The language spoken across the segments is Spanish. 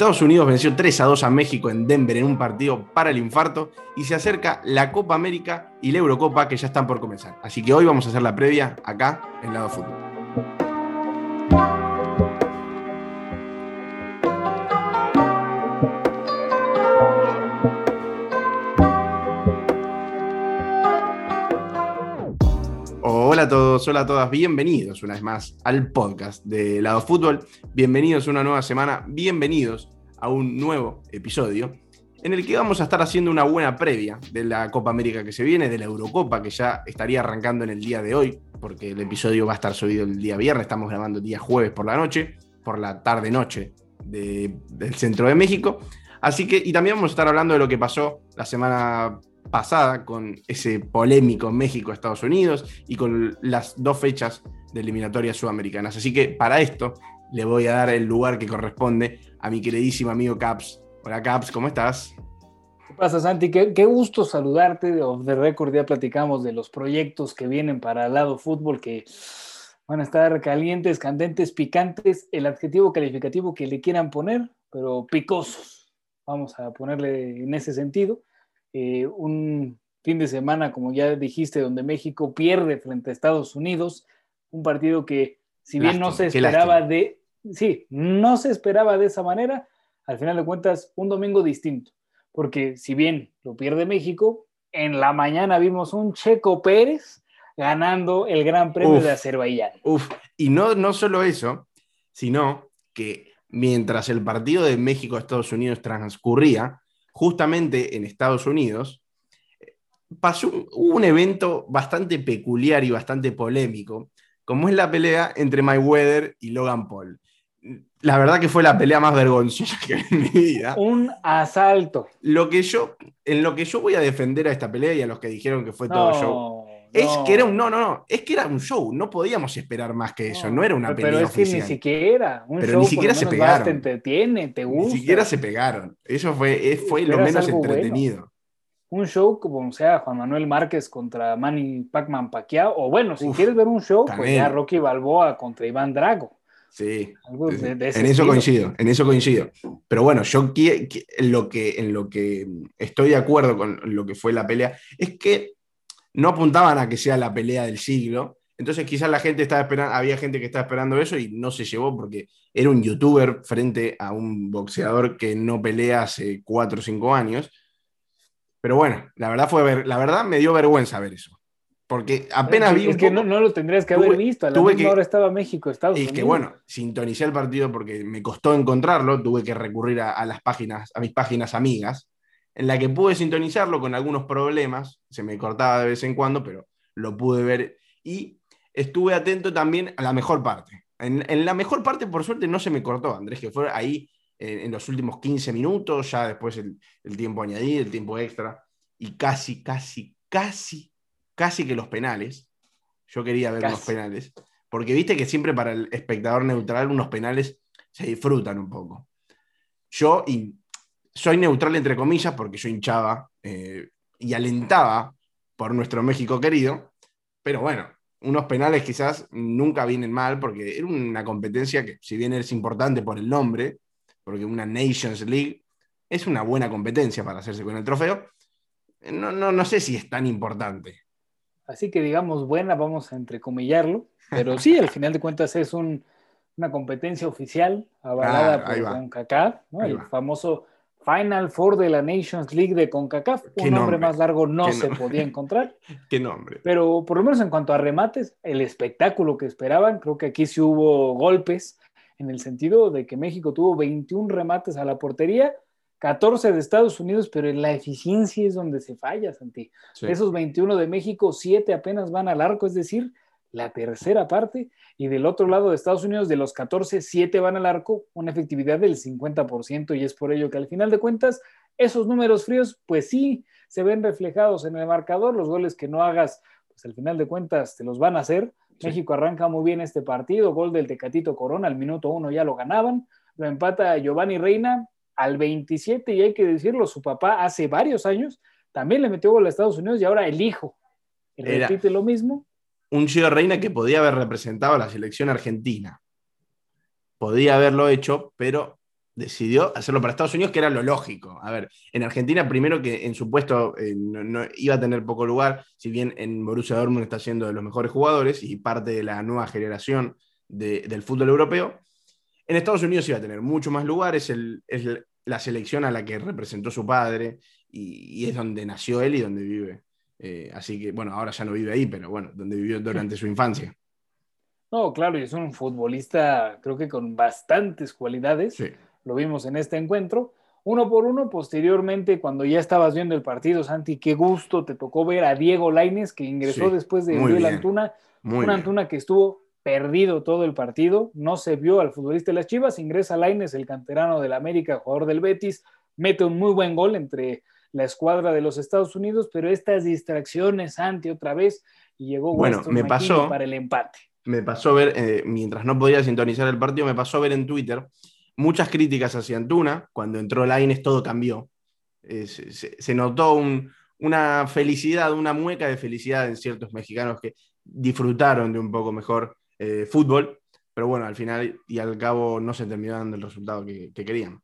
Estados Unidos venció 3 a 2 a México en Denver en un partido para el infarto y se acerca la Copa América y la Eurocopa que ya están por comenzar. Así que hoy vamos a hacer la previa acá en Lado Fútbol. Todos, hola a todas, bienvenidos una vez más al podcast de Lado Fútbol. Bienvenidos a una nueva semana, bienvenidos a un nuevo episodio en el que vamos a estar haciendo una buena previa de la Copa América que se viene, de la Eurocopa que ya estaría arrancando en el día de hoy, porque el episodio va a estar subido el día viernes, estamos grabando el día jueves por la noche, por la tarde-noche del centro de México. Así que, y también vamos a estar hablando de lo que pasó la semana pasada con ese polémico México-Estados Unidos y con las dos fechas de eliminatorias sudamericanas. Así que para esto le voy a dar el lugar que corresponde a mi queridísimo amigo Caps. Hola Caps, ¿cómo estás? ¿Qué pasa Santi? Qué, gusto saludarte. De Record ya platicamos de los proyectos que vienen para el lado fútbol que van a estar calientes, candentes, picantes, el adjetivo calificativo que le quieran poner, pero picosos. Vamos a ponerle en ese sentido. Eh, un fin de semana, como ya dijiste, donde México pierde frente a Estados Unidos, un partido que si bien no se esperaba de, sí, no se esperaba de esa manera, al final de cuentas, un domingo distinto, porque si bien lo pierde México, en la mañana vimos un Checo Pérez ganando el Gran Premio de Azerbaiyán. Uf, y no, no solo eso, sino que mientras el partido de México-Estados Unidos transcurría, justamente en Estados Unidos, pasó un, evento bastante peculiar y bastante polémico, como es la pelea entre Mayweather y Logan Paul. La verdad que fue la pelea más vergonzosa que vi en mi vida. Un asalto. Lo que yo, en lo que yo voy a defender a esta pelea y a los que dijeron que fue todo show, es que era un no, no, no, es que era un show, no podíamos esperar más que eso, no, era una pelea Pero es que ni siquiera, un pero ni siquiera se pegaron. te entretiene, te gusta. Ni siquiera se pegaron. Eso fue, fue lo menos entretenido. Un show como sea Juan Manuel Márquez contra Manny Pacman Pacquiao, o bueno, si quieres ver un show, pues ya Rocky Balboa contra Iván Drago. Sí, en eso coincido, en eso coincido. Pero bueno, yo lo que, en lo que estoy de acuerdo con lo que fue la pelea es que no apuntaban a que sea la pelea del siglo. Entonces quizás la gente estaba esperando, había gente que estaba esperando eso y no se llevó porque era un youtuber frente a un boxeador que no pelea hace cuatro o cinco años. Pero bueno, la verdad fue la verdad me dio vergüenza ver eso. Porque apenas vi. Es que no, lo tendrías que haber visto. A la misma hora estaba México, Estados Unidos. Y que bueno, sintonicé el partido porque me costó encontrarlo. Tuve que recurrir a, a, las páginas, a mis páginas amigas en la que pude sintonizarlo con algunos problemas, se me cortaba de vez en cuando, pero lo pude ver y estuve atento también a la mejor parte. En, la mejor parte, por suerte, no se me cortó, Andrés, que fue ahí en los últimos 15 minutos, ya después el, tiempo añadido, el tiempo extra, y casi, casi, casi, casi que los penales. Yo quería ver los penales, porque viste que siempre para el espectador neutral unos penales se disfrutan un poco. Yo, y soy neutral entre comillas porque yo hinchaba eh, y alentaba por nuestro México querido, pero bueno, unos penales quizás nunca vienen mal porque era una competencia que si bien es importante por el nombre, porque una Nations League es una buena competencia para hacerse con el trofeo, no, no, no sé si es tan importante. Así que digamos buena, vamos a entrecomillarlo, pero sí, al final de cuentas es una competencia oficial avalada por CONCACAF, el famoso Final Four de la Nations League de CONCACAF. Un nombre, más largo no se podía encontrar. ¿Qué nombre? Pero por lo menos en cuanto a remates, el espectáculo que esperaban, creo que aquí sí hubo golpes en el sentido de que México tuvo 21 remates a la portería, 14 de Estados Unidos, pero en la eficiencia es donde se falla, Santi. Esos 21 de México, 7 apenas van al arco, es decir, la tercera parte, y del otro lado de Estados Unidos, de los 14, 7 van al arco, una efectividad del 50%, y es por ello que al final de cuentas, esos números fríos, pues sí, se ven reflejados en el marcador, los goles que no hagas, pues al final de cuentas te los van a hacer. México arranca muy bien este partido, gol del Tecatito Corona, al minuto uno ya lo ganaban, lo empata Giovanni Reina al 27, y hay que decirlo, su papá hace varios años también le metió gol a Estados Unidos y ahora el hijo repite lo mismo un Gio Reina que podía haber representado a la selección argentina. Podía haberlo hecho, pero decidió hacerlo para Estados Unidos, que era lo lógico. A ver, en Argentina, primero que en su puesto eh, no, iba a tener poco lugar, si bien en Borussia Dortmund está siendo de los mejores jugadores y parte de la nueva generación del fútbol europeo, en Estados Unidos iba a tener mucho más lugares, es la selección a la que representó su padre y, es donde nació él y donde vive. Eh, así que, bueno, ahora ya no vive ahí, pero bueno, donde vivió durante su infancia. No, claro, y es un futbolista, creo que con bastantes cualidades. Sí lo vimos en este encuentro. Uno por uno, posteriormente, cuando ya estabas viendo el partido, Santi, qué gusto te tocó ver a Diego Laines, que ingresó después de Uriel Antuna, un Antuna que estuvo perdido todo el partido, no se vio al futbolista de las Chivas, ingresa Laines, el canterano del América, jugador del Betis, mete un muy buen gol entre la escuadra de los Estados Unidos, pero estas distracciones, Santi, otra vez, y llegó bueno, me pasó, para el empate. Me pasó ver, eh, mientras no podía sintonizar el partido, me pasó ver en Twitter muchas críticas hacia Antuna. Cuando entró Laines todo cambió. Eh, se, notó una felicidad, una mueca de felicidad en ciertos mexicanos que disfrutaron de un poco mejor eh, fútbol, pero bueno, al final y al cabo no se terminó dando el resultado que, querían.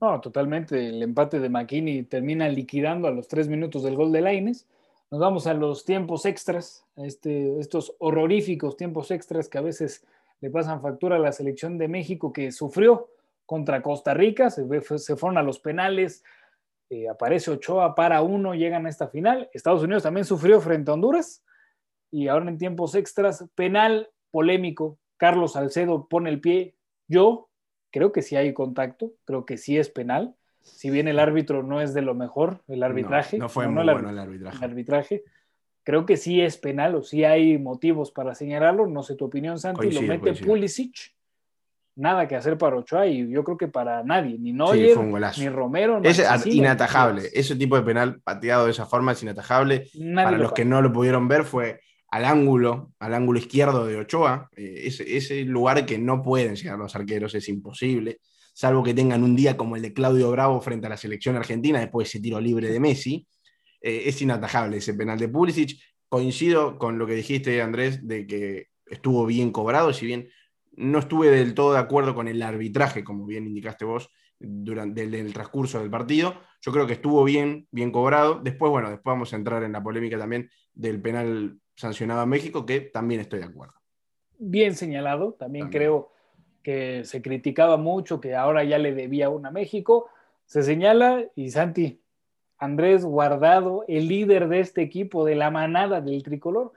No, totalmente. El empate de McKinney termina liquidando a los tres minutos del gol de Laines. Nos vamos a los tiempos extras, este, estos horroríficos tiempos extras que a veces le pasan factura a la selección de México que sufrió contra Costa Rica, se, fueron a los penales, eh, aparece Ochoa para uno, llegan a esta final. Estados Unidos también sufrió frente a Honduras y ahora en tiempos extras, penal polémico, Carlos Salcedo pone el pie, yo creo que sí hay contacto, creo que sí es penal, si bien el árbitro no es de lo mejor, el arbitraje. No, fue muy bueno el arbitraje. El arbitraje creo que sí es penal o sí hay motivos para señalarlo. No sé tu opinión, Santi. lo mete Pulisic. Nada que hacer para Ochoa y yo creo que para nadie, ni Neuer, ni Romero. Es inatajable. Ese tipo de penal pateado de esa forma es inatajable. para los que no lo pudieron ver, fue al ángulo, al ángulo izquierdo de Ochoa. Eh, ese, ese lugar que no pueden llegar los arqueros, es imposible. Salvo que tengan un día como el de Claudio Bravo frente a la selección argentina, después ese tiro libre de Messi eh, es inatajable ese penal de Pulisic. Coincido con lo que dijiste, Andrés, de que estuvo bien cobrado, si bien no estuve del todo de acuerdo con el arbitraje, como bien indicaste vos, durante el, transcurso del partido. Yo creo que estuvo bien, bien cobrado. Después, bueno, después vamos a entrar en la polémica también del penal sancionado a México, que también estoy de acuerdo. Bien señalado, también, también. creo que se criticaba mucho que ahora ya le debía una a México. Se señala, y Santi, Andrés Guardado, el líder de este equipo, de la manada del tricolor,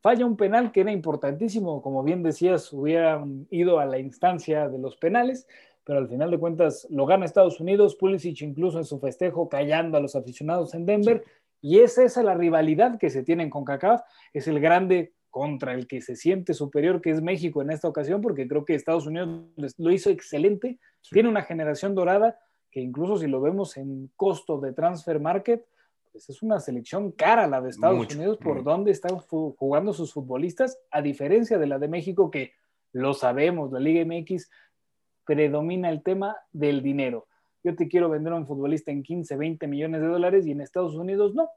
falla un penal que era importantísimo, como bien decías, hubieran ido a la instancia de los penales, pero al final de cuentas lo gana Estados Unidos, Pulisic incluso en su festejo callando a los aficionados en Denver, y es esa la rivalidad que se tienen con CACAF, es el grande contra el que se siente superior, que es México en esta ocasión, porque creo que Estados Unidos lo hizo excelente, tiene una generación dorada, que incluso si lo vemos en costo de transfer market, pues es una selección cara la de Estados Unidos por donde están jugando sus futbolistas, a diferencia de la de México, que lo sabemos, la Liga MX predomina el tema del dinero. Yo te quiero vender a un futbolista en 15, 20 millones de dólares y en Estados Unidos no.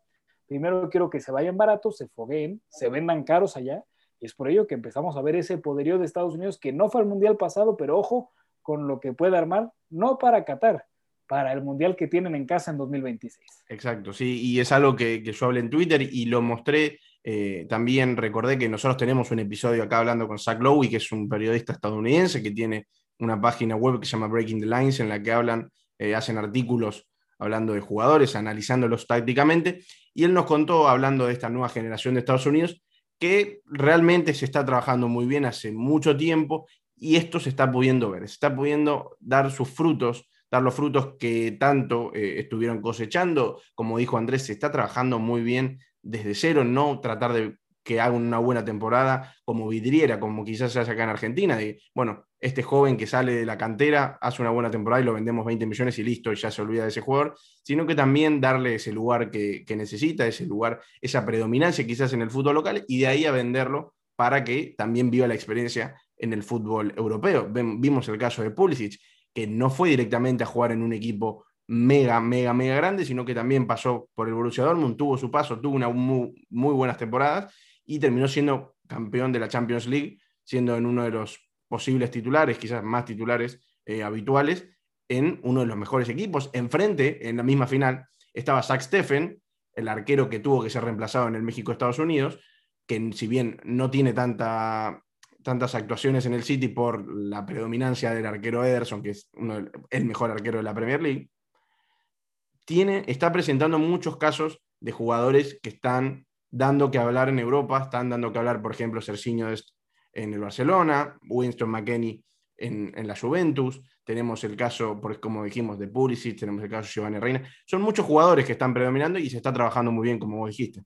Primero quiero que se vayan baratos, se fogueen, se vendan caros allá. Y es por ello que empezamos a ver ese poderío de Estados Unidos que no fue al Mundial pasado, pero ojo con lo que puede armar, no para Qatar, para el Mundial que tienen en casa en 2026. Exacto, sí, y es algo que, yo hablé en Twitter y lo mostré. Eh, también recordé que nosotros tenemos un episodio acá hablando con Zach Lowe, que es un periodista estadounidense que tiene una página web que se llama Breaking the Lines, en la que hablan, eh, hacen artículos hablando de jugadores, analizándolos tácticamente, y él nos contó, hablando de esta nueva generación de Estados Unidos, que realmente se está trabajando muy bien hace mucho tiempo y esto se está pudiendo ver, se está pudiendo dar sus frutos dar los frutos que tanto eh, estuvieron cosechando. Como dijo Andrés, se está trabajando muy bien desde cero, no tratar de que haga una buena temporada como vidriera, como quizás se hace acá en Argentina, bueno, este joven que sale de la cantera hace una buena temporada y lo vendemos 20 millones y listo, ya se olvida de ese jugador, sino que también darle ese lugar que, necesita, ese lugar, esa predominancia quizás en el fútbol local, y de ahí a venderlo para que también viva la experiencia en el fútbol europeo. Vimos el caso de Pulisic, que no fue directamente a jugar en un equipo mega, mega, mega grande, sino que también pasó por el Borussia Dortmund, tuvo su paso, tuvo una muy, buenas temporadas y terminó siendo campeón de la Champions League, siendo en uno de los posibles titulares, quizás más titulares eh, habituales, en uno de los mejores equipos. Enfrente, en la misma final, estaba Zach Steffen, el arquero que tuvo que ser reemplazado en el México-Estados Unidos, que si bien no tiene tanta, tantas actuaciones en el City por la predominancia del arquero Ederson, que es uno el mejor arquero de la Premier League, tiene, está presentando muchos casos de jugadores que están dando que hablar en Europa, están dando que hablar, por ejemplo, Serginho en el Barcelona, Winston McKenney en, la Juventus, tenemos el caso, como dijimos, de Pulisic, tenemos el caso de Giovanni Reina. Son muchos jugadores que están predominando y se está trabajando muy bien, como vos dijiste.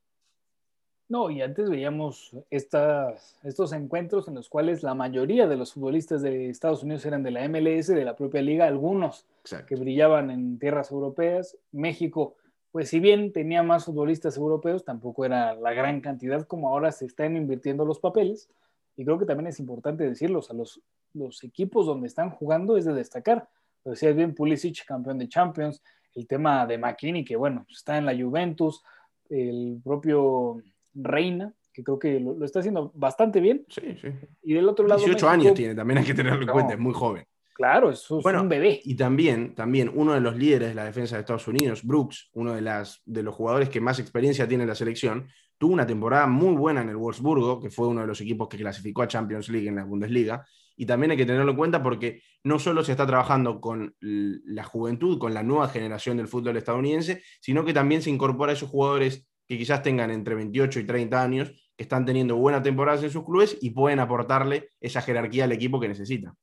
No, y antes veíamos estas, estos encuentros en los cuales la mayoría de los futbolistas de Estados Unidos eran de la MLS, de la propia liga, algunos que brillaban en tierras europeas. México, pues si bien tenía más futbolistas europeos, tampoco era la gran cantidad como ahora se están invirtiendo los papeles. Y creo que también es importante decirlos, a los, los equipos donde están jugando es de destacar. Lo decías bien, Pulisic, campeón de Champions, el tema de McKinney, que bueno, está en la Juventus, el propio Reina, que creo que lo, está haciendo bastante bien. Sí, sí. Y del otro lado. 18 años tiene, también hay que tenerlo en cuenta, es muy joven. Claro, es un bebé. Y también, también uno de los líderes de la defensa de Estados Unidos, Brooks, uno de, las, de los jugadores que más experiencia tiene en la selección, tuvo una temporada muy buena en el Wolfsburgo, que fue uno de los equipos que clasificó a Champions League en la Bundesliga. Y también hay que tenerlo en cuenta porque no solo se está trabajando con la juventud, con la nueva generación del fútbol estadounidense, sino que también se incorpora a esos jugadores que quizás tengan entre 28 y 30 años, que están teniendo buenas temporadas en sus clubes y pueden aportarle esa jerarquía al equipo que necesita.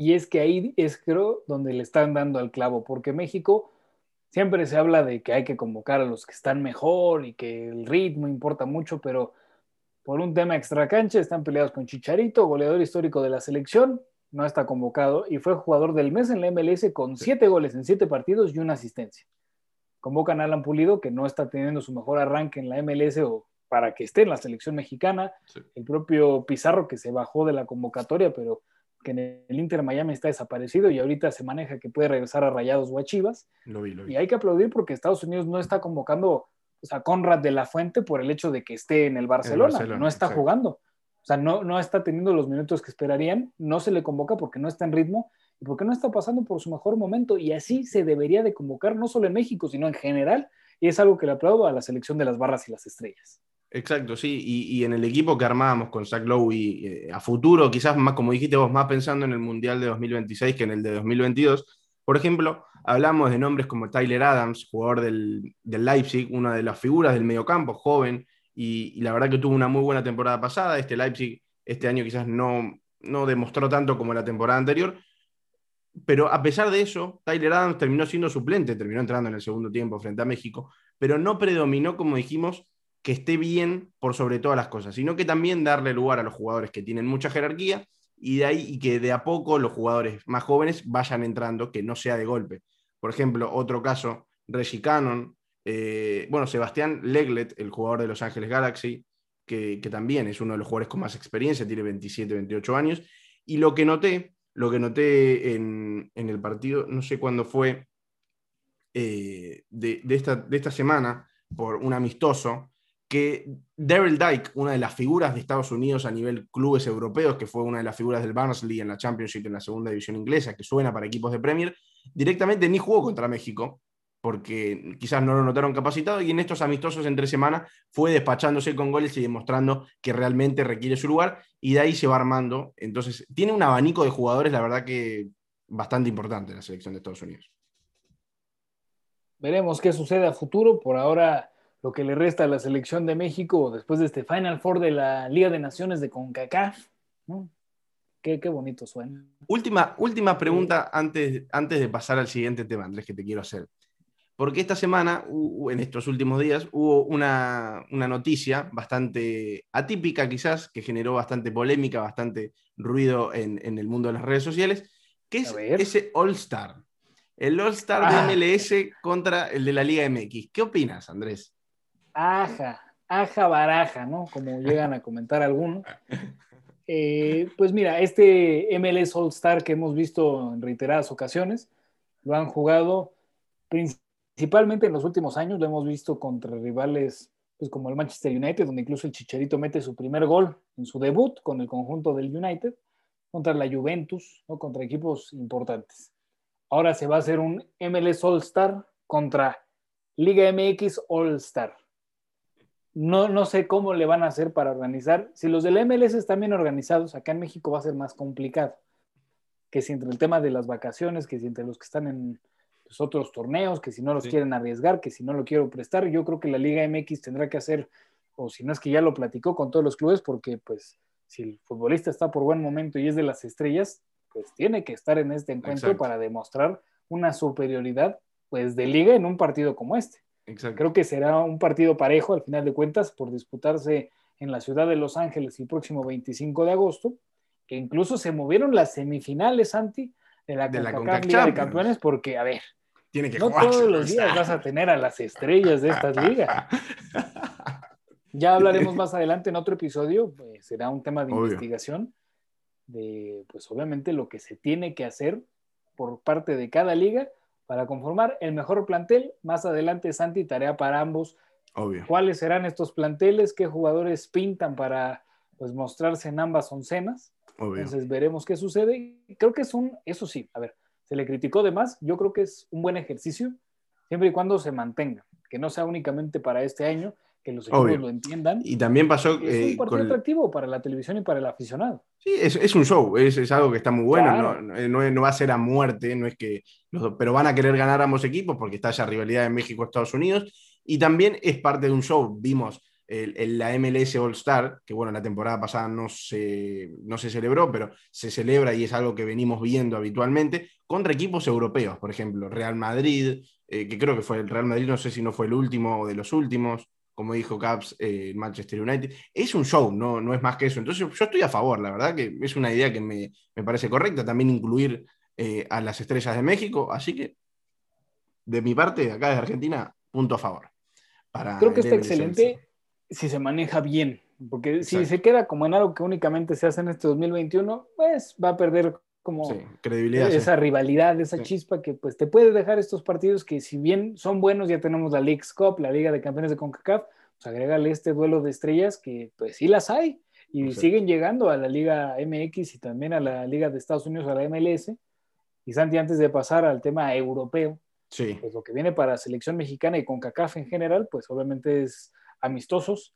Y es que ahí es creo donde le están dando al clavo, porque México siempre se habla de que hay que convocar a los que están mejor y que el ritmo importa mucho, pero por un tema extracancha están peleados con Chicharito, goleador histórico de la selección, no está convocado y fue jugador del mes en la MLS con siete goles en siete partidos y una asistencia. Convocan a Alan Pulido, que no está teniendo su mejor arranque en la MLS o para que esté en la selección mexicana, el propio Pizarro que se bajó de la convocatoria, pero que en el Inter Miami está desaparecido y ahorita se maneja que puede regresar a Rayados o a Chivas. Y hay que aplaudir porque Estados Unidos no está convocando a Conrad de la Fuente por el hecho de que esté en el Barcelona, no está jugando. O sea, no, no está teniendo los minutos que esperarían, no se le convoca porque no está en ritmo y porque no está pasando por su mejor momento. Y así se debería de convocar, no solo en México, sino en general. Y es algo que le aplaudo a la selección de las barras y las estrellas. Exacto, sí. Y, en el equipo que armábamos con Zach Lowe y eh, a futuro, quizás más, como dijiste vos, más pensando en el Mundial de 2026 que en el de 2022. Por ejemplo, hablamos de nombres como Tyler Adams, jugador del, Leipzig, una de las figuras del mediocampo, joven, y, y, la verdad que tuvo una muy buena temporada pasada. Este Leipzig este año quizás no, no demostró tanto como la temporada anterior, pero a pesar de eso, Tyler Adams terminó siendo suplente, terminó entrando en el segundo tiempo frente a México, pero no predominó, como dijimos, que esté bien por sobre todas las cosas, sino que también darle lugar a los jugadores que tienen mucha jerarquía y de ahí y que de a poco los jugadores más jóvenes vayan entrando, que no sea de golpe. Por ejemplo, otro caso, Reggie Cannon, eh, bueno, Sebastián Leglet, el jugador de Los Ángeles Galaxy, que, también es uno de los jugadores con más experiencia, tiene 27, 28 años, y lo que noté lo que noté en, el partido, no sé cuándo fue, eh, de, esta, de esta semana, por un amistoso, que Daryl Dyke, una de las figuras de Estados Unidos a nivel clubes europeos, que fue una de las figuras del Barnsley en la Championship en la segunda división inglesa, que suena para equipos de Premier, directamente ni jugó contra México, porque quizás no lo notaron capacitado y en estos amistosos entre semana fue despachándose con goles y demostrando que realmente requiere su lugar y de ahí se va armando. Entonces, tiene un abanico de jugadores, la verdad que bastante importante la selección de Estados Unidos. Veremos qué sucede a futuro. Por ahora, lo que le resta a la selección de México después de este Final Four de la Liga de Naciones de CONCACAF. Qué, bonito suena. Última, última pregunta antes, antes de pasar al siguiente tema, Andrés, que te quiero hacer porque esta semana, en estos últimos días, hubo una, noticia bastante atípica quizás, que generó bastante polémica, bastante ruido en, el mundo de las redes sociales, que es ese All-Star. El All-Star de ah. MLS contra el de la Liga MX. ¿Qué opinas, Andrés? Aja, aja baraja, ¿no? Como llegan a comentar algunos. Eh, pues mira, este MLS All-Star que hemos visto en reiteradas ocasiones, lo han jugado principalmente en los últimos años lo hemos visto contra rivales pues como el Manchester United, donde incluso el Chicharito mete su primer gol en su debut con el conjunto del United, contra la Juventus, ¿no? contra equipos importantes. Ahora se va a hacer un MLS All Star contra Liga MX All Star. No, no sé cómo le van a hacer para organizar. Si los del MLS están bien organizados, acá en México va a ser más complicado. Que si entre el tema de las vacaciones, que si entre los que están en los otros torneos, que si no los Sí. quieren arriesgar, que si no lo quiero prestar, yo creo que la Liga MX tendrá que hacer, o si no es que ya lo platicó con todos los clubes, porque pues si el futbolista está por buen momento y es de las estrellas, pues tiene que estar en este encuentro Exacto. para demostrar una superioridad pues de liga en un partido como este. Exacto. Creo que será un partido parejo al final de cuentas por disputarse en la ciudad de Los Ángeles el próximo 25 de agosto, que incluso se movieron las semifinales, Santi, de la, De la Liga de. Campeones, porque, a ver, Tiene que no jugarse, todos los días vas a tener a las estrellas de estas ligas. Ya hablaremos más adelante en otro episodio, pues, será un tema de Obvio. investigación de, pues obviamente, lo que se tiene que hacer por parte de cada liga para conformar el mejor plantel. Más adelante, Santi, tarea para ambos. Obvio. ¿Cuáles serán estos planteles? ¿Qué jugadores pintan para pues, mostrarse en ambas oncenas? Obvio. Entonces veremos qué sucede. Creo que es un, eso sí, a ver, se le criticó de más. Yo creo que es un buen ejercicio, siempre y cuando se mantenga, que no sea únicamente para este año, que los equipos Obvio. lo entiendan. Y también pasó Es eh, un partido con el- atractivo para la televisión y para el aficionado. Sí, es, es un show, es, es algo que está muy bueno, Claro. no, no- no va a ser a muerte, no es que pero van a querer ganar ambos equipos porque está esa rivalidad en México-Estados Unidos y también es parte de un show. Vimos el, el- la MLS All Star, que bueno, la temporada pasada no se, no se celebró, pero se celebra y es algo que venimos viendo habitualmente contra equipos europeos, por ejemplo, Real Madrid, eh, que creo que fue el Real Madrid, no sé si no fue el último o de los últimos, como dijo Caps, eh, Manchester United. Es un show, no, no es más que eso. Entonces yo estoy a favor, la verdad que es una idea que me, me parece correcta, también incluir eh, a las estrellas de México, así que de mi parte, acá desde Argentina, punto a favor. Para Creo que está excelente si se maneja bien, porque si Exacto. se queda como en algo que únicamente se hace en este 2021, pues va a perder como Sí, credibilidad. sí. esa rivalidad, esa Sí. chispa que pues te puede dejar estos partidos que si bien son buenos, ya tenemos la League's Cup, la Liga de Campeones de CONCACAF, pues agrégale este duelo de estrellas que pues sí las hay y siguen llegando a la Liga MX y también a la Liga de Estados Unidos, a la MLS. Y Santi, antes de pasar al tema europeo, Sí, pues lo que viene para selección mexicana y CONCACAF en general, pues obviamente es amistosos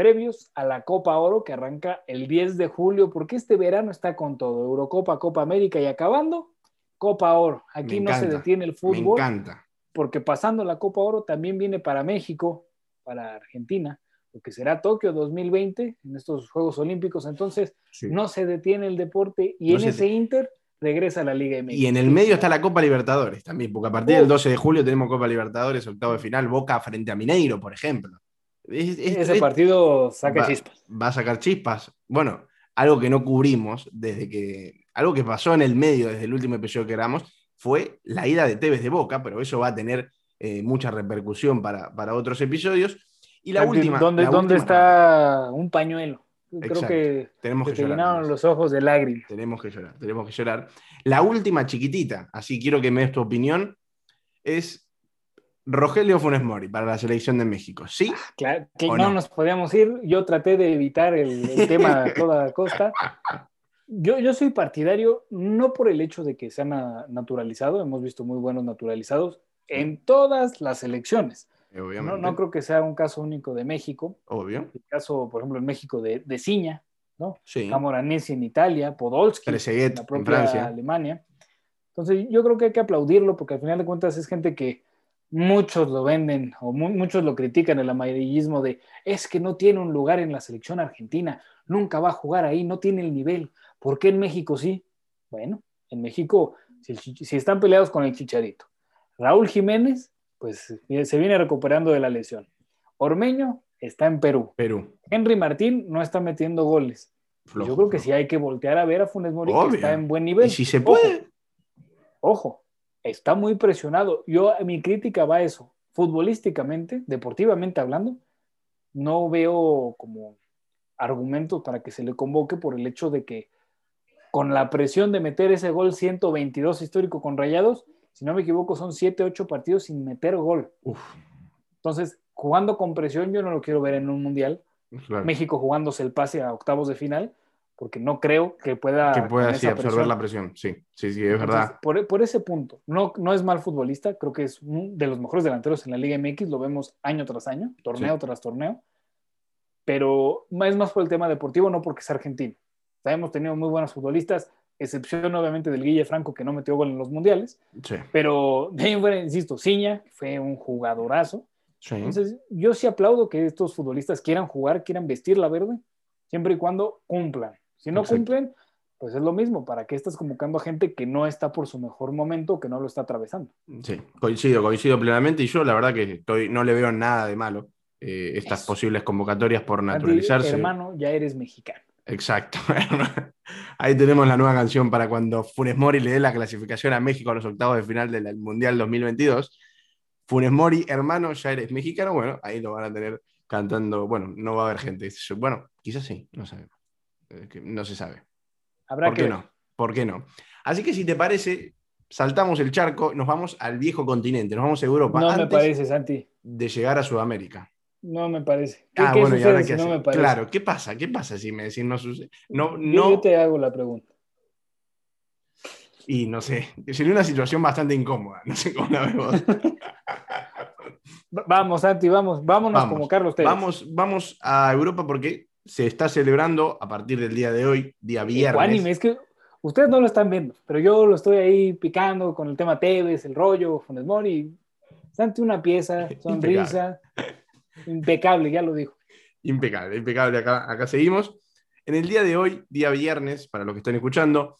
previos a la Copa Oro que arranca el 10 de julio, porque este verano está con todo, Eurocopa, Copa América y acabando, Copa Oro. Aquí Me no se detiene el me fútbol, encanta. porque pasando la Copa Oro también viene para México, para Argentina, lo que será Tokio 2020 en estos Juegos Olímpicos, entonces Sí. no se detiene el deporte y No en se ese Inter regresa a la Liga MX. Y en el medio está la Copa Libertadores también, porque a partir del Uf. 12 de julio tenemos Copa Libertadores, octavo de final, Boca frente a Mineiro, por ejemplo. Es- es- Ese es- partido saca va- chispas. va a sacar chispas. Bueno, algo que no cubrimos desde que. Algo que pasó en el medio desde el último episodio que grabamos fue la ida de Tevez de Boca, pero eso va a tener eh, mucha repercusión para, para otros episodios. Y la última. ¿Dónde, la dónde última- está un pañuelo? Creo Exacto. que Tenemos que llorar. llenaron los ojos de lágrimas. Tenemos que llorar, tenemos que llorar. La última chiquitita, así quiero que me des tu opinión, es Rogelio Funes Mori para la selección de México. ¿Sí? Claro, que ¿O no, no? nos podíamos ir. Yo traté de evitar el, el tema a toda costa. Yo, yo soy partidario, no por el hecho de que sea na- naturalizado, hemos visto muy buenos naturalizados en todas las selecciones. No, creo que sea un caso único de México. Obvio. El caso, por ejemplo, en México de, de Ciña, ¿no? Sí. Camoranesi en Italia, Podolski en la en propia Francia. Alemania. Entonces, yo creo que hay que aplaudirlo porque al final de cuentas es gente que muchos lo venden o mu- muchos lo critican el amarillismo de es que no tiene un lugar en la selección argentina, nunca va a jugar ahí, no tiene el nivel. ¿Por qué en México sí? Bueno, en México, si, están peleados con el Chicharito, Raúl Jiménez, pues eh, se viene recuperando de la lesión. Ormeño está en Perú. Perú. Henry Martín no está metiendo goles. Flojo, Yo creo que flojo. sí hay que voltear a ver a Funes Mori, que está en buen nivel. Y si se Ojo, puede, Ojo, está muy presionado. Yo, mi crítica va a eso. Futbolísticamente, deportivamente hablando, no veo como argumentos para que se le convoque por el hecho de que con la presión de meter ese gol 122 histórico con Rayados, si no me equivoco, son 7, 8 partidos sin meter gol. uf, Entonces, jugando con presión, yo no lo quiero ver en un mundial. claro. México jugándose el pase a octavos de final, porque no creo que pueda... Que pueda sí, absorber la presión, sí, sí, sí, es verdad. Por, por, ese punto, no, no es mal futbolista, creo que es uno de los mejores delanteros en la Liga MX, lo vemos año tras año, torneo tras torneo, pero es más por el tema deportivo, no porque es argentino. O sea, hemos tenido muy buenos futbolistas, excepción obviamente del Guille Franco que no metió gol en los mundiales, sí. pero de ahí fuera, insisto, Ciña, fue un jugadorazo. Sí. Entonces, yo sí aplaudo que estos futbolistas quieran jugar, quieran vestir la verde, siempre y cuando cumplan. Si no cumplen, pues es lo mismo. ¿Para qué estás convocando a gente que no está por su mejor momento, que no lo está atravesando? Sí, coincido, coincido plenamente. Y yo la verdad que estoy, no le veo nada de malo eh, estas posibles convocatorias por naturalizarse. hermano, ya eres mexicano. Exacto. Ahí tenemos la nueva canción para cuando Funes Mori le dé la clasificación a México a los octavos de final del Mundial 2022. Funes Mori, hermano, ya eres mexicano. Bueno, ahí lo van a tener cantando. Bueno, no va a haber gente. Bueno, quizás sí, no sabemos no se sabe. Habrá ¿Por que qué no? ¿Por qué no? Así que si te parece, saltamos el charco, nos vamos al viejo continente, nos vamos a Europa. No me parece, Santi. De llegar a Sudamérica. No me parece. ¿Qué, ah, bueno, y ahora qué no Claro, ¿qué pasa? ¿Qué pasa si me decís no sucede? No, no... Yo te hago la pregunta. Y no sé, sería una situación bastante incómoda. No sé cómo la vemos. vamos, Santi, vamos, vámonos como Carlos Tevez. Vamos, vamos a Europa porque se está celebrando a partir del día de hoy, día viernes. es que ustedes no lo están viendo, pero yo lo estoy ahí picando con el tema Tevez, el rollo, Funes Mori. Santi una pieza, sonrisa, impecable, ya lo dijo. Impecable, impecable. Acá, acá seguimos. En el día de hoy, día viernes, para los que están escuchando,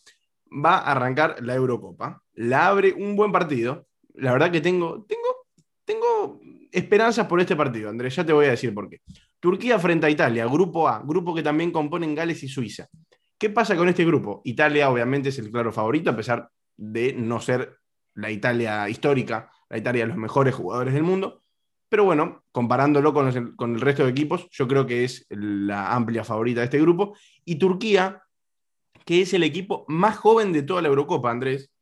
va a arrancar la Eurocopa. La abre un buen partido. La verdad que tengo, tengo, tengo esperanzas por este partido, Andrés. Ya te voy a decir por qué. Turquía frente a Italia, grupo A, grupo que también componen Gales y Suiza. ¿Qué pasa con este grupo? Italia obviamente es el claro favorito, a pesar de no ser la Italia histórica, la Italia de los mejores jugadores del mundo. Pero bueno, comparándolo con, el resto de equipos, yo creo que es la amplia favorita de este grupo. Y Turquía, que es el equipo más joven de toda la Eurocopa, Andrés,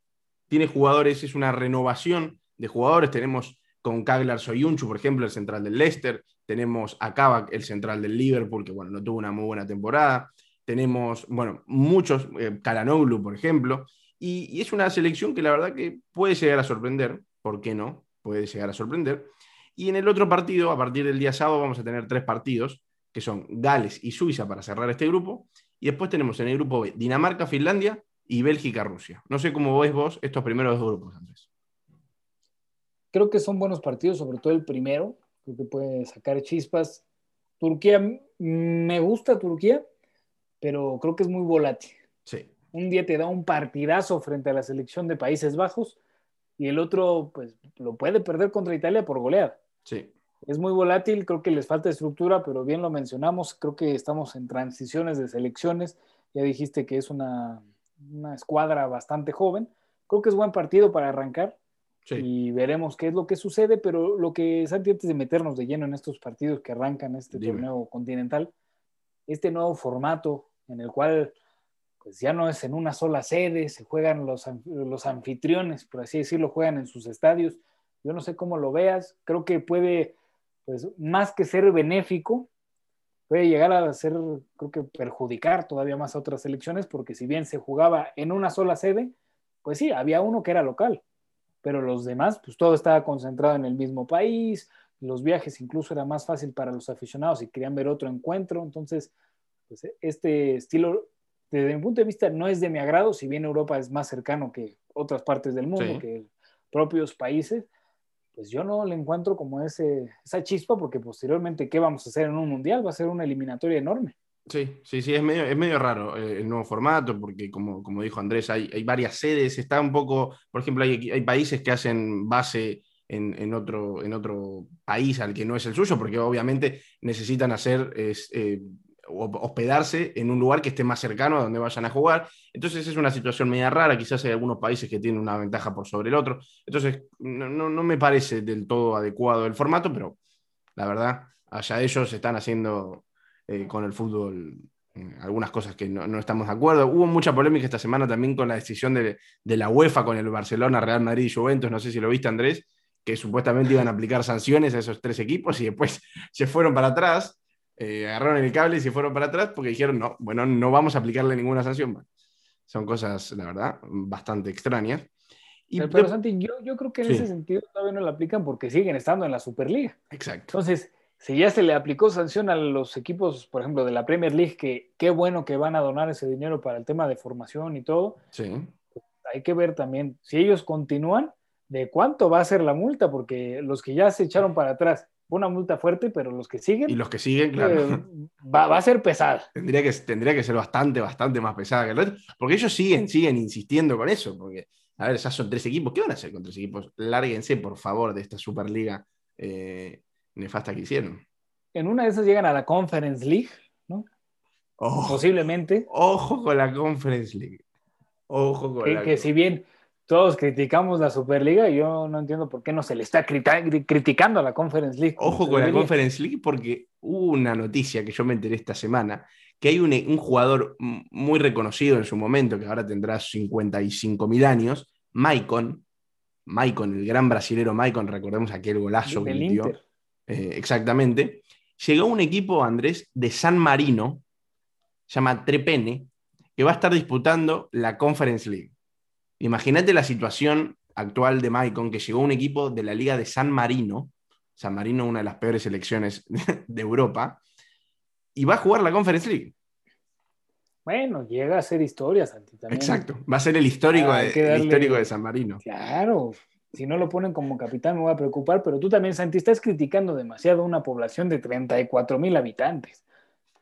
tiene jugadores, es una renovación de jugadores. Tenemos con Kaglar Soyuncu, por ejemplo, el central del Leicester. Tenemos a Kavak, el central del Liverpool, que bueno, no tuvo una muy buena temporada. Tenemos, bueno, muchos, eh, Kalanoglu, por ejemplo. Y, es una selección que la verdad que puede llegar a sorprender. ¿Por qué no? Puede llegar a sorprender. Y en el otro partido, a partir del día sábado, vamos a tener tres partidos, que son Gales y Suiza para cerrar este grupo. Y después tenemos en el grupo B Dinamarca, Finlandia y Bélgica, Rusia. No sé cómo ves vos estos primeros dos grupos, Andrés. Creo que son buenos partidos, sobre todo el primero. Creo que puede sacar chispas. Turquía, me gusta Turquía, pero creo que es muy volátil. Sí. Un día te da un partidazo frente a la selección de Países Bajos y el otro, pues, lo puede perder contra Italia por goleada. Sí. Es muy volátil, creo que les falta estructura, pero bien lo mencionamos, creo que estamos en transiciones de selecciones. Ya dijiste que es una, una escuadra bastante joven. Creo que es buen partido para arrancar y veremos qué es lo que sucede, pero lo que, Santi, antes de meternos de lleno en estos partidos que arrancan este torneo continental, este nuevo formato en el cual pues ya no es en una sola sede, se juegan los, los anfitriones, por así decirlo, juegan en sus estadios. Yo no sé cómo lo veas, creo que puede, pues más que ser benéfico, puede llegar a ser, creo que perjudicar todavía más a otras selecciones, porque si bien se jugaba en una sola sede, pues sí, había uno que era local, pero los demás, pues todo estaba concentrado en el mismo país, los viajes incluso era más fácil para los aficionados y querían ver otro encuentro, entonces, pues este estilo, desde mi punto de vista, no es de mi agrado, si bien Europa es más cercano que otras partes del mundo, que propios países, pues yo no le encuentro como ese, esa chispa, porque posteriormente, ¿qué vamos a hacer en un mundial? Va a ser una eliminatoria enorme. Sí, sí, sí, es medio, es medio raro eh, el nuevo formato, porque como, como dijo Andrés, hay, hay, varias sedes, está un poco, por ejemplo, hay, hay países que hacen base en, en, otro, en otro país al que no es el suyo, porque obviamente necesitan hacer, es, eh, hospedarse en un lugar que esté más cercano a donde vayan a jugar. Entonces es una situación media rara, quizás hay algunos países que tienen una ventaja por sobre el otro. Entonces no, no, no me parece del todo adecuado el formato, pero la verdad, allá ellos están haciendo eh, con el fútbol eh, algunas cosas que no, estamos de acuerdo. Hubo mucha polémica esta semana también con la decisión de, la UEFA con el Barcelona, Real Madrid y Juventus, no sé si lo viste Andrés, que supuestamente iban a aplicar sanciones a esos tres equipos y después se fueron para atrás. eh, agarraron el cable y se fueron para atrás porque dijeron, no, bueno, no vamos a aplicarle ninguna sanción. son cosas, la verdad, bastante extrañas. Y pero, Santi, yo, yo, creo que en ese sentido todavía no lo aplican porque siguen estando en la Superliga. Exacto. Entonces, si ya se le aplicó sanción a los equipos, por ejemplo, de la Premier League, que qué bueno que van a donar ese dinero para el tema de formación y todo, sí. Pues, hay que ver también si ellos continúan, de cuánto va a ser la multa, porque los que ya se echaron para atrás, una multa fuerte, pero los que siguen. Y los que siguen, claro. Eh, va, a ser pesada. Tendría que, tendría que ser bastante, bastante más pesada que el resto, porque ellos siguen, siguen insistiendo con eso, porque a ver, ya son tres equipos. ¿Qué van a hacer con tres equipos? Lárguense, por favor, de esta Superliga eh, nefasta que hicieron. En una de esas llegan a la Conference League, ¿no? Posiblemente. Ojo con la Conference League. Ojo con que, la Que si bien todos criticamos la Superliga, yo no entiendo por qué no se le está criticando a la Conference League. Ojo con la Conference League porque hubo una noticia que yo me enteré esta semana que hay un, jugador muy reconocido en su momento, que ahora tendrá 55 mil años, Maicon, Maicon, el gran brasilero Maicon, recordemos aquel golazo que dio. Eh, exactamente. Llegó un equipo, Andrés, de San Marino, se llama Trepene, que va a estar disputando la Conference League. Imagínate la situación actual de Maicon, que llegó un equipo de la Liga de San Marino, San Marino, una de las peores selecciones de Europa, y va a jugar la Conference League. Bueno, llega a ser historia, Santi. Exacto, va a ser el histórico, de, histórico de San Marino. Claro, si no lo ponen como capitán me voy a preocupar, pero tú también, Santi, estás criticando demasiado una población de 34 mil habitantes.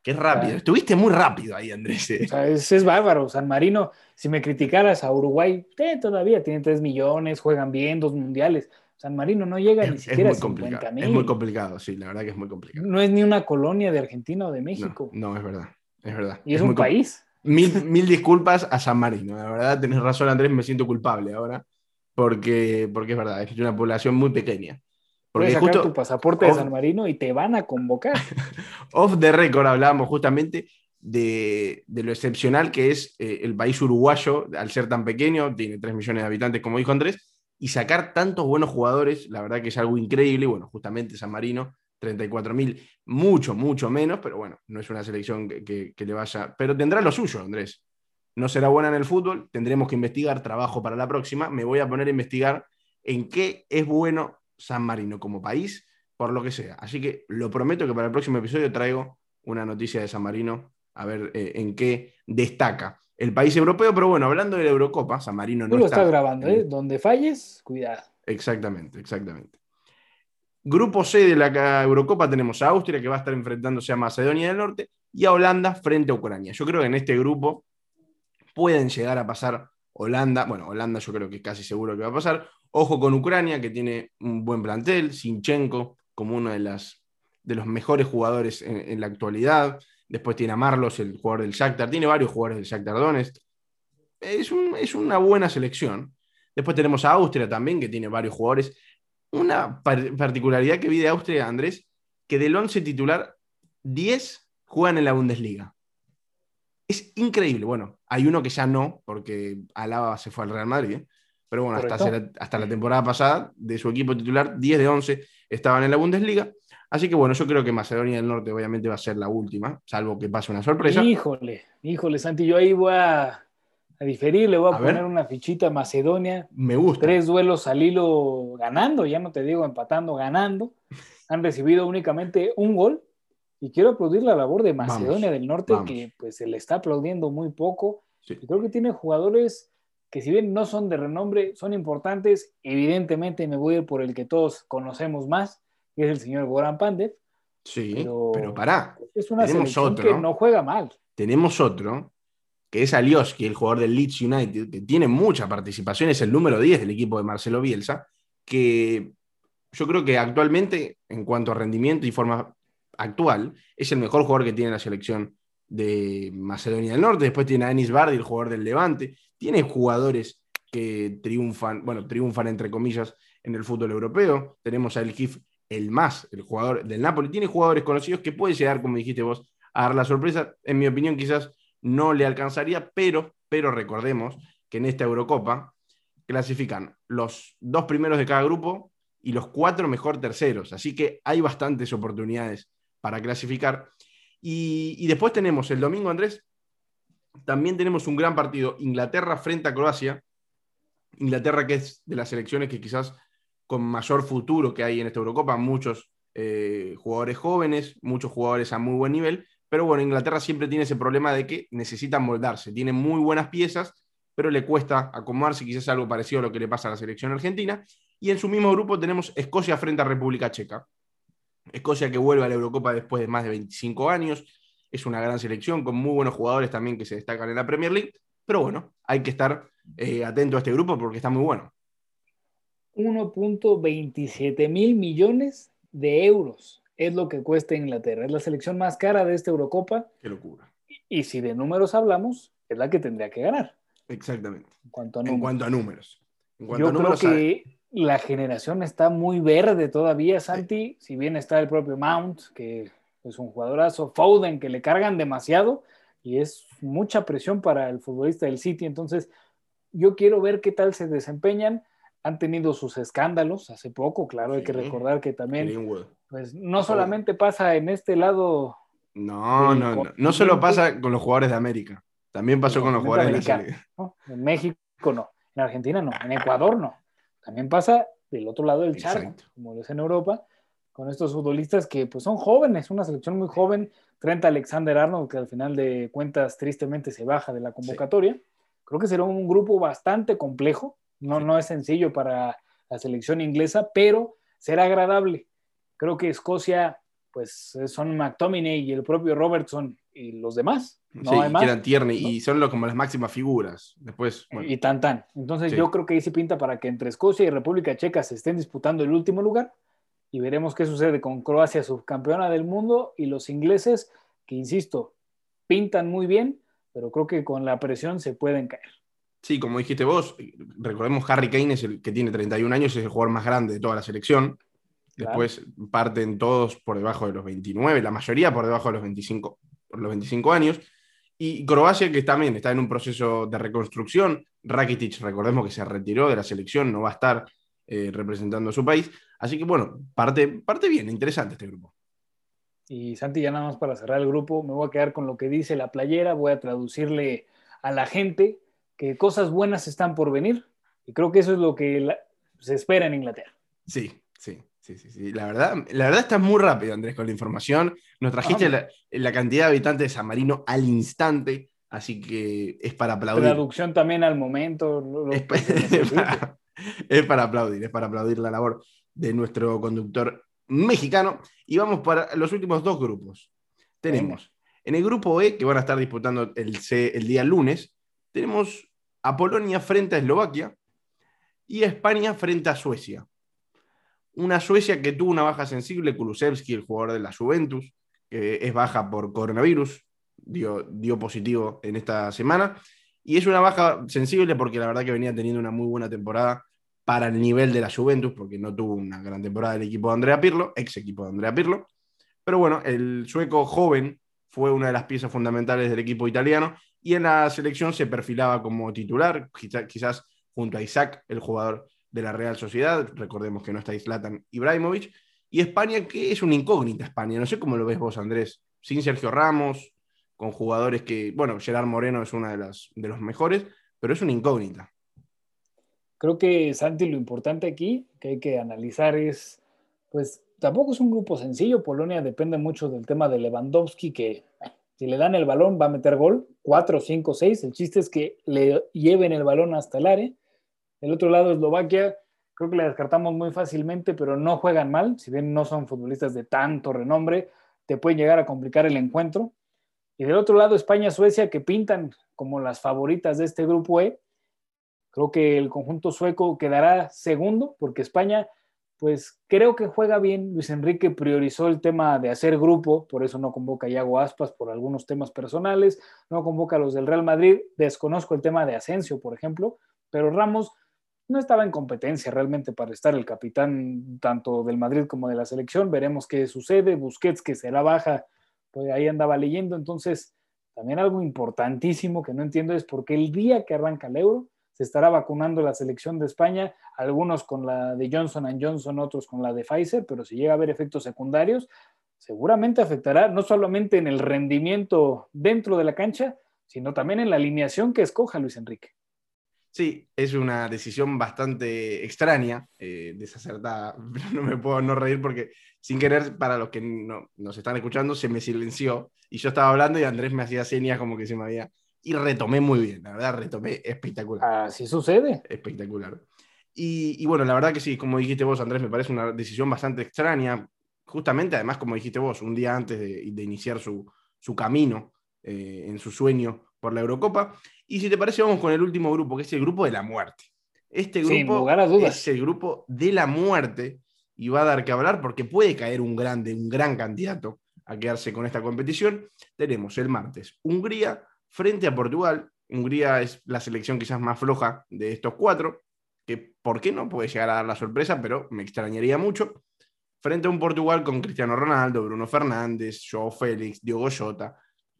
Qué rápido, estuviste muy rápido ahí, Andrés. O sea, es, bárbaro. San Marino, si me criticaras a Uruguay, eh, todavía tiene 3 millones, juegan bien, dos mundiales. San Marino no llega ni siquiera a 50 mil. Es muy complicado, sí, la verdad que es muy complicado. No es ni una colonia de Argentina o de México. No, es verdad, es verdad. Y es, un país. Mil, mil disculpas a San Marino, la verdad, tenés razón Andrés, me siento culpable ahora, porque, porque es verdad, es una población muy pequeña. Porque sacar tu pasaporte de San Marino y te van a convocar. off the record hablábamos justamente de, de, lo excepcional que es eh, el país uruguayo, al ser tan pequeño, tiene 3 millones de habitantes, como dijo Andrés, y sacar tantos buenos jugadores, la verdad que es algo increíble. Bueno, justamente San Marino, 34.000, mucho, mucho menos, pero bueno, no es una selección que, le vaya. Pero tendrá lo suyo, Andrés. No será buena en el fútbol, tendremos que investigar, trabajo para la próxima. Me voy a poner a investigar en qué es bueno San Marino como país, por lo que sea. Así que lo prometo que para el próximo episodio traigo una noticia de San Marino, a ver eh, en qué destaca el país europeo, pero bueno, hablando de la Eurocopa, San Marino no Tú lo estás grabando, ¿eh? Donde falles, cuidado. Exactamente, exactamente. Grupo C de la Eurocopa tenemos a Austria, que va a estar enfrentándose a Macedonia del Norte, y a Holanda frente a Ucrania. Yo creo que en este grupo pueden llegar a pasar Holanda, bueno, Holanda yo creo que casi seguro que va a pasar. Ojo con Ucrania, que tiene un buen plantel, Sinchenko como uno de, las, de los mejores jugadores en la actualidad. Después tiene a Marlos, el jugador del Shakhtar. Tiene varios jugadores del Shakhtar Donetsk. Es, es una buena selección. Después tenemos a Austria también, que tiene varios jugadores. Una particularidad que vi de Austria, Andrés, que del 11 titular, 10 juegan en la Bundesliga. Es increíble. Bueno, hay uno que ya no, porque Alaba se fue al Real Madrid. ¿eh? Pero bueno, hasta, hasta, la temporada pasada, de su equipo titular, 10 de 11 estaban en la Bundesliga. Así que bueno, yo creo que Macedonia del Norte obviamente va a ser la última, salvo que pase una sorpresa. Híjole, híjole, Santi, yo ahí voy a, diferir, le voy a, poner una fichita a Macedonia. Me gusta. Tres duelos al hilo ganando, ya no te digo empatando, ganando. Han recibido únicamente un gol. Y quiero aplaudir la labor de Macedonia del Norte, que pues se le está aplaudiendo muy poco. creo que tiene jugadores que si bien no son de renombre, son importantes. Evidentemente me voy a ir por el que todos conocemos más, que es el señor Goran Pandev. Sí, pero, pará. Es una Tenemos otro, que no juega mal. Tenemos otro, que es Alioski, el jugador del Leeds United, que tiene mucha participación, es el número 10 del equipo de Marcelo Bielsa, que yo creo que actualmente, en cuanto a rendimiento y forma actual, es el mejor jugador que tiene la selección de Macedonia del Norte. Después tiene a Enis Bardi, el jugador del Levante. Tiene jugadores que triunfan, bueno, triunfan entre comillas en el fútbol europeo. Tenemos a El Gif el más, el jugador del Napoli. Tiene jugadores conocidos que puede llegar, como dijiste vos, a dar la sorpresa. En mi opinión, quizás no le alcanzaría, pero, pero recordemos que en esta Eurocopa clasifican los dos primeros de cada grupo y los cuatro mejor terceros. Así que hay bastantes oportunidades para clasificar. Y, después tenemos el domingo, Andrés, también tenemos un gran partido, Inglaterra frente a Croacia. Inglaterra que es de las selecciones que quizás con mayor futuro que hay en esta Eurocopa, muchos eh, jugadores jóvenes, muchos jugadores a muy buen nivel, pero bueno, Inglaterra siempre tiene ese problema de que necesitan moldarse, tiene muy buenas piezas, pero le cuesta acomodarse, quizás algo parecido a lo que le pasa a la selección argentina. Y en su mismo grupo tenemos Escocia frente a República Checa. Escocia que vuelve a la Eurocopa después de más de 25 años. Es una gran selección con muy buenos jugadores también que se destacan en la Premier League. Pero bueno, hay que estar eh, atento a este grupo porque está muy bueno. 1.27 mil millones de euros es lo que cuesta Inglaterra. Es la selección más cara de esta Eurocopa. Qué locura. Y, si de números hablamos, es la que tendría que ganar. Exactamente. En cuanto a números. En cuanto a números. Yo creo que la generación está muy verde todavía, Santi. Si bien está el propio Mount, que es un jugadorazo, Foden, que le cargan demasiado y es mucha presión para el futbolista del City. Entonces, yo quiero ver qué tal se desempeñan. Han tenido sus escándalos hace poco, claro, hay que recordar que también, pues no solamente pasa en este lado. No, no, no, no solo pasa con los jugadores de América, también pasó con los jugadores de la En México no, en Argentina no, en Ecuador no, también pasa del otro lado del charco, como lo es en Europa, con estos futbolistas que pues son jóvenes, una selección muy joven, Trent Alexander Arnold, que al final de cuentas tristemente se baja de la convocatoria. Creo que será un grupo bastante complejo, no, no es sencillo para la selección inglesa, pero será agradable. Creo que Escocia, pues son McTominay y el propio Robertson y los demás. No sí, hay más, quedan tierni y son lo, como las máximas figuras. Después, Y tan tan. Entonces yo creo que ahí se pinta para que entre Escocia y República Checa se estén disputando el último lugar y veremos qué sucede con Croacia, subcampeona del mundo, y los ingleses, que insisto, pintan muy bien, pero creo que con la presión se pueden caer. Sí, como dijiste vos, recordemos Harry Kane es el que tiene 31 años, es el jugador más grande de toda la selección. Después parten todos por debajo de los 29, la mayoría por debajo de los 25, por los 25 años. Y Croacia, que también está en un proceso de reconstrucción. Rakitic, recordemos que se retiró de la selección, no va a estar eh, representando a su país. Así que bueno, parte, parte bien, interesante este grupo. Y Santi, ya nada más para cerrar el grupo, me voy a quedar con lo que dice la playera, voy a traducirle a la gente que cosas buenas están por venir y creo que eso es lo que se espera en Inglaterra. Sí, sí, sí, sí, La, verdad, la verdad estás muy rápido, Andrés, con la información. Nos trajiste la, cantidad de habitantes de San Marino al instante, así que es para aplaudir. Traducción también al momento. es, para, aplaudir, es para aplaudir la labor de nuestro conductor mexicano. Y vamos para los últimos dos grupos. Tenemos en el grupo E, que van a estar disputando el, el día lunes, tenemos a Polonia frente a Eslovaquia y a España frente a Suecia. Una Suecia que tuvo una baja sensible, Kulusevski, el jugador de la Juventus, que es baja por coronavirus, dio, dio positivo en esta semana. Y es una baja sensible porque la verdad que venía teniendo una muy buena temporada para el nivel de la Juventus, porque no tuvo una gran temporada el equipo de Andrea Pirlo, ex equipo de Andrea Pirlo. Pero bueno, el sueco joven fue una de las piezas fundamentales del equipo italiano y en la selección se perfilaba como titular, quizás junto a Isaac, el jugador de la Real Sociedad, recordemos que no está Zlatan Ibrahimovic, y España, que es una incógnita España, no sé cómo lo ves vos, Andrés, sin Sergio Ramos, con jugadores que, bueno, Gerard Moreno es uno de, las, de los mejores, pero es una incógnita. Creo que, Santi, lo importante aquí que hay que analizar es, pues, tampoco es un grupo sencillo, Polonia depende mucho del tema de Lewandowski, que si le dan el balón, va a meter gol, 4, 5, 6. El chiste es que le lleven el balón hasta el área. El otro lado, Eslovaquia, creo que le descartamos muy fácilmente, pero no juegan mal. Si bien no son futbolistas de tanto renombre, te pueden llegar a complicar el encuentro. Y del otro lado, España, Suecia, que pintan como las favoritas de este grupo E. Creo que el conjunto sueco quedará segundo, porque España pues creo que juega bien. Luis Enrique priorizó el tema de hacer grupo, por eso no convoca a Iago Aspas por algunos temas personales, no convoca a los del Real Madrid, desconozco el tema de Asensio, por ejemplo, pero Ramos no estaba en competencia realmente para estar el capitán tanto del Madrid como de la selección. Veremos qué sucede. Busquets, que será baja, pues ahí andaba leyendo. Entonces, también algo importantísimo que no entiendo es por qué el día que arranca el euro, se estará vacunando la selección de España, algunos con la de Johnson Johnson, otros con la de Pfizer, pero si llega a haber efectos secundarios, seguramente afectará no solamente en el rendimiento dentro de la cancha, sino también en la alineación que escoja Luis Enrique. Sí, es una decisión bastante extraña, eh, desacertada. No me puedo no reír porque, sin querer, para los que no, nos están escuchando, se me silenció y yo estaba hablando y Andrés me hacía señas como que se me había. Y retomé muy bien, la verdad, retomé espectacular. Así sucede. Espectacular. Y, y bueno, la verdad que sí, como dijiste vos, Andrés, me parece una decisión bastante extraña. Justamente, además, como dijiste vos, un día antes de, de iniciar su, su camino eh, en su sueño por la Eurocopa. Y si te parece, vamos con el último grupo, que es el grupo de la muerte. Este grupo es el grupo de la muerte y va a dar que hablar porque puede caer un grande, un gran candidato a quedarse con esta competición. Tenemos el martes Hungría frente a Portugal. Hungría es la selección quizás más floja de estos cuatro, que por qué no puede llegar a dar la sorpresa, pero me extrañaría mucho. Frente a un Portugal con Cristiano Ronaldo, Bruno Fernández, Joao Félix, Diogo Jota,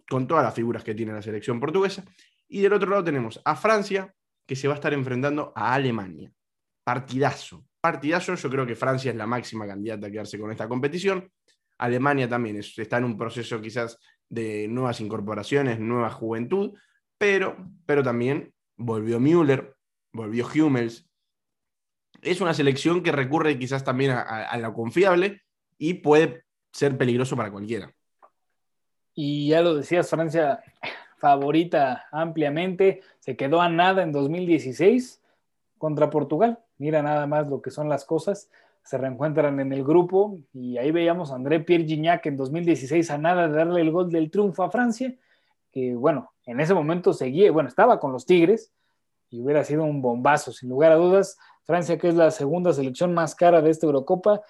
con todas las figuras que tiene la selección portuguesa. Y del otro lado tenemos a Francia, que se va a estar enfrentando a Alemania. Partidazo, partidazo. Yo creo que Francia es la máxima candidata a quedarse con esta competición. Alemania también está en un proceso quizás de nuevas incorporaciones, nueva juventud, pero, pero también volvió Müller, volvió Hummels. Es una selección que recurre quizás también a, a lo confiable y puede ser peligroso para cualquiera. Y ya lo decías, Francia favorita ampliamente, se quedó a nada en 2016 contra Portugal. Mira nada más lo que son las cosas. Se reencuentran en el grupo y ahí veíamos a André Pierre Gignac en 2016 a nada de darle el gol del triunfo a Francia, que bueno, en ese momento seguía, bueno, estaba con los Tigres y hubiera sido un bombazo, sin lugar a dudas. Francia, que es la segunda selección más cara de esta Eurocopa,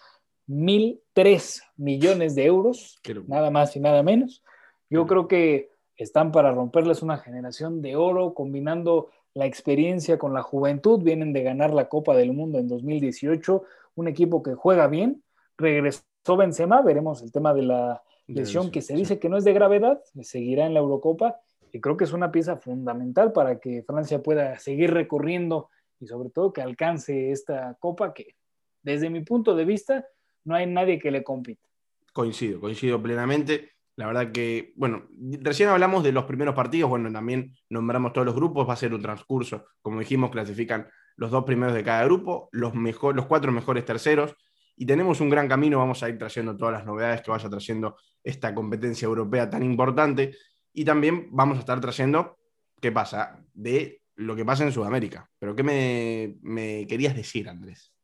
1.003 millones de euros, nada más y nada menos. Yo creo que están para romperles una generación de oro, combinando la experiencia con la juventud. Vienen de ganar la Copa del Mundo en 2018, un equipo que juega bien. Regresó Benzema, veremos el tema de la lesión que se dice que no es de gravedad, seguirá en la Eurocopa y creo que es una pieza fundamental para que Francia pueda seguir recorriendo y sobre todo que alcance esta copa que desde mi punto de vista no hay nadie que le compita. Coincido, coincido plenamente. La verdad que, bueno, recién hablamos de los primeros partidos, bueno, también nombramos todos los grupos, va a ser un transcurso. Como dijimos, clasifican los dos primeros de cada grupo, los, mejor, los cuatro mejores terceros, y tenemos un gran camino, vamos a ir trayendo todas las novedades que vaya trayendo esta competencia europea tan importante, y también vamos a estar trayendo qué pasa de lo que pasa en Sudamérica. Pero ¿qué me, me querías decir, Andrés?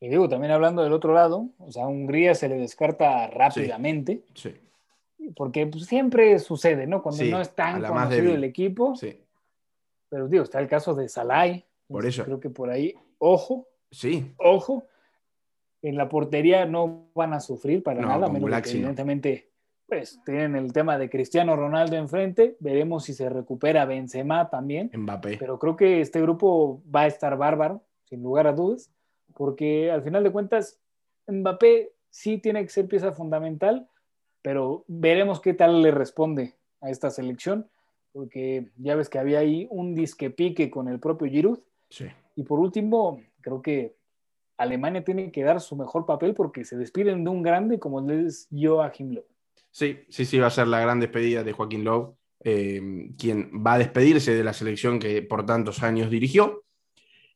Y digo, también hablando del otro lado, o sea, a Hungría se le descarta rápidamente. sí porque pues, siempre sucede, ¿no? Cuando no es tan conocido el equipo. Sí. Pero digo, está el caso de Salai. Por eso. Creo que por ahí, ojo. Sí. Ojo. En la portería no van a sufrir para nada, menos que evidentemente pues tienen el tema de Cristiano Ronaldo enfrente. Veremos si se recupera Benzema también. Mbappé. Pero creo que este grupo va a estar bárbaro, sin lugar a dudas, porque al final de cuentas, Mbappé sí tiene que ser pieza fundamental pero veremos qué tal le responde a esta selección, porque ya ves que había ahí un disque pique con el propio Giroud. Sí. Y por último, creo que Alemania tiene que dar su mejor papel porque se despiden de un grande como es Joachim Löw. Sí, sí, sí, va a ser la gran despedida de Joaquín Löw, eh, quien va a despedirse de la selección que por tantos años dirigió.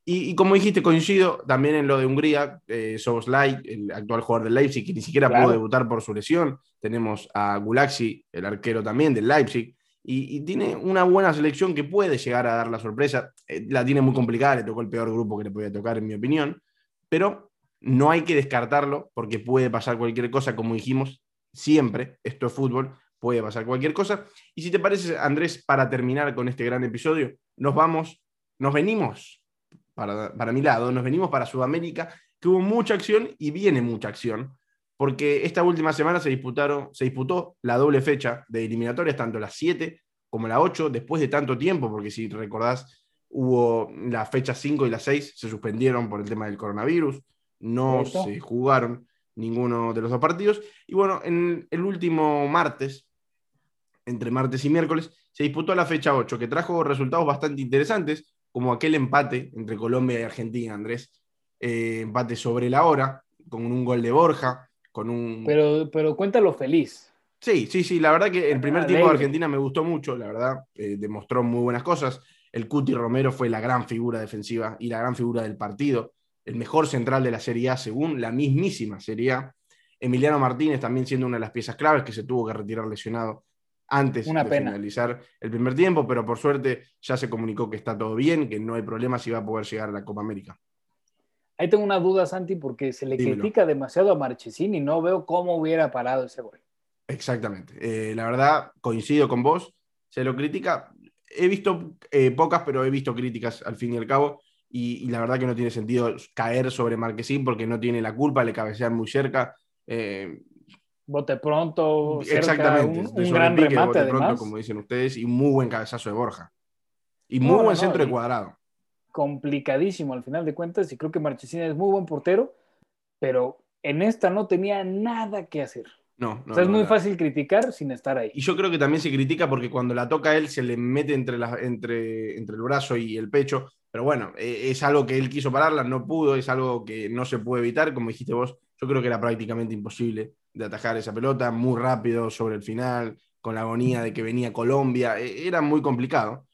Y, como dijiste, coincido también en lo de Hungría, eh, Soboslai, el actual jugador del Leipzig, que ni siquiera pudo debutar por su lesión. Tenemos a Gulaxi, el arquero también del Leipzig, y, tiene una buena selección que puede llegar a dar la sorpresa. Eh, la tiene muy complicada, le tocó el peor grupo que le podía tocar, en mi opinión, pero no hay que descartarlo porque puede pasar cualquier cosa, como dijimos, siempre, esto es fútbol, puede pasar cualquier cosa. Y si te parece, Andrés, para terminar con este gran episodio, nos vamos, nos venimos para, mi lado, nos venimos para Sudamérica, que hubo mucha acción y viene mucha acción, porque esta última semana se, disputaron, se disputó la doble fecha de eliminatorias, tanto la 7 como la 8, después de tanto tiempo, porque si recordás, hubo la fecha 5 y la 6, se suspendieron por el tema del coronavirus, no se jugaron ninguno de los dos partidos. Y bueno, en el último martes, entre martes y miércoles, se disputó la fecha 8, que trajo resultados bastante interesantes como aquel empate entre Colombia y Argentina, Andrés, eh, empate sobre la hora, con un gol de Borja, con un... Pero, pero cuéntalo feliz. Sí, sí, sí, la verdad que el primer tiempo de Argentina me gustó mucho, la verdad, eh, demostró muy buenas cosas. El Cuti Romero fue la gran figura defensiva y la gran figura del partido, el mejor central de la Serie A según la mismísima Serie A. Emiliano Martínez también siendo una de las piezas claves que se tuvo que retirar lesionado antes de finalizar el primer tiempo, pero por suerte ya se comunicó que está todo bien, que no hay problema si va a poder llegar a la Copa América. Ahí tengo una duda, Santi, porque se le critica demasiado a Marchesín y no veo cómo hubiera parado ese gol. Exactamente. Eh, la verdad, coincido con vos, se lo critica. He visto eh, pocas, pero he visto críticas al fin y al cabo. Y, la verdad que no tiene sentido caer sobre Marquesín porque no tiene la culpa, le cabecean muy cerca. Eh, bote pronto, exactamente, un, gran remate, bote pronto, como dicen ustedes, y muy buen cabezazo de Borja. Y muy buen centro de cuadrado. Complicadísimo al final de cuentas, y creo que Marchesín es muy buen portero, pero en esta no tenía nada que hacer. No, no. es muy fácil criticar sin estar ahí. Y yo creo que también se critica porque cuando la toca él se le mete entre, entre, entre el brazo y el pecho. Pero bueno, e, es algo que él quiso pararla, no pudo, es algo que no se puede evitar. Como dijiste vos, yo creo que era prácticamente imposible de atajar esa pelota, muy rápido sobre el final, con la agonía de que venía Colombia. E, era muy complicado.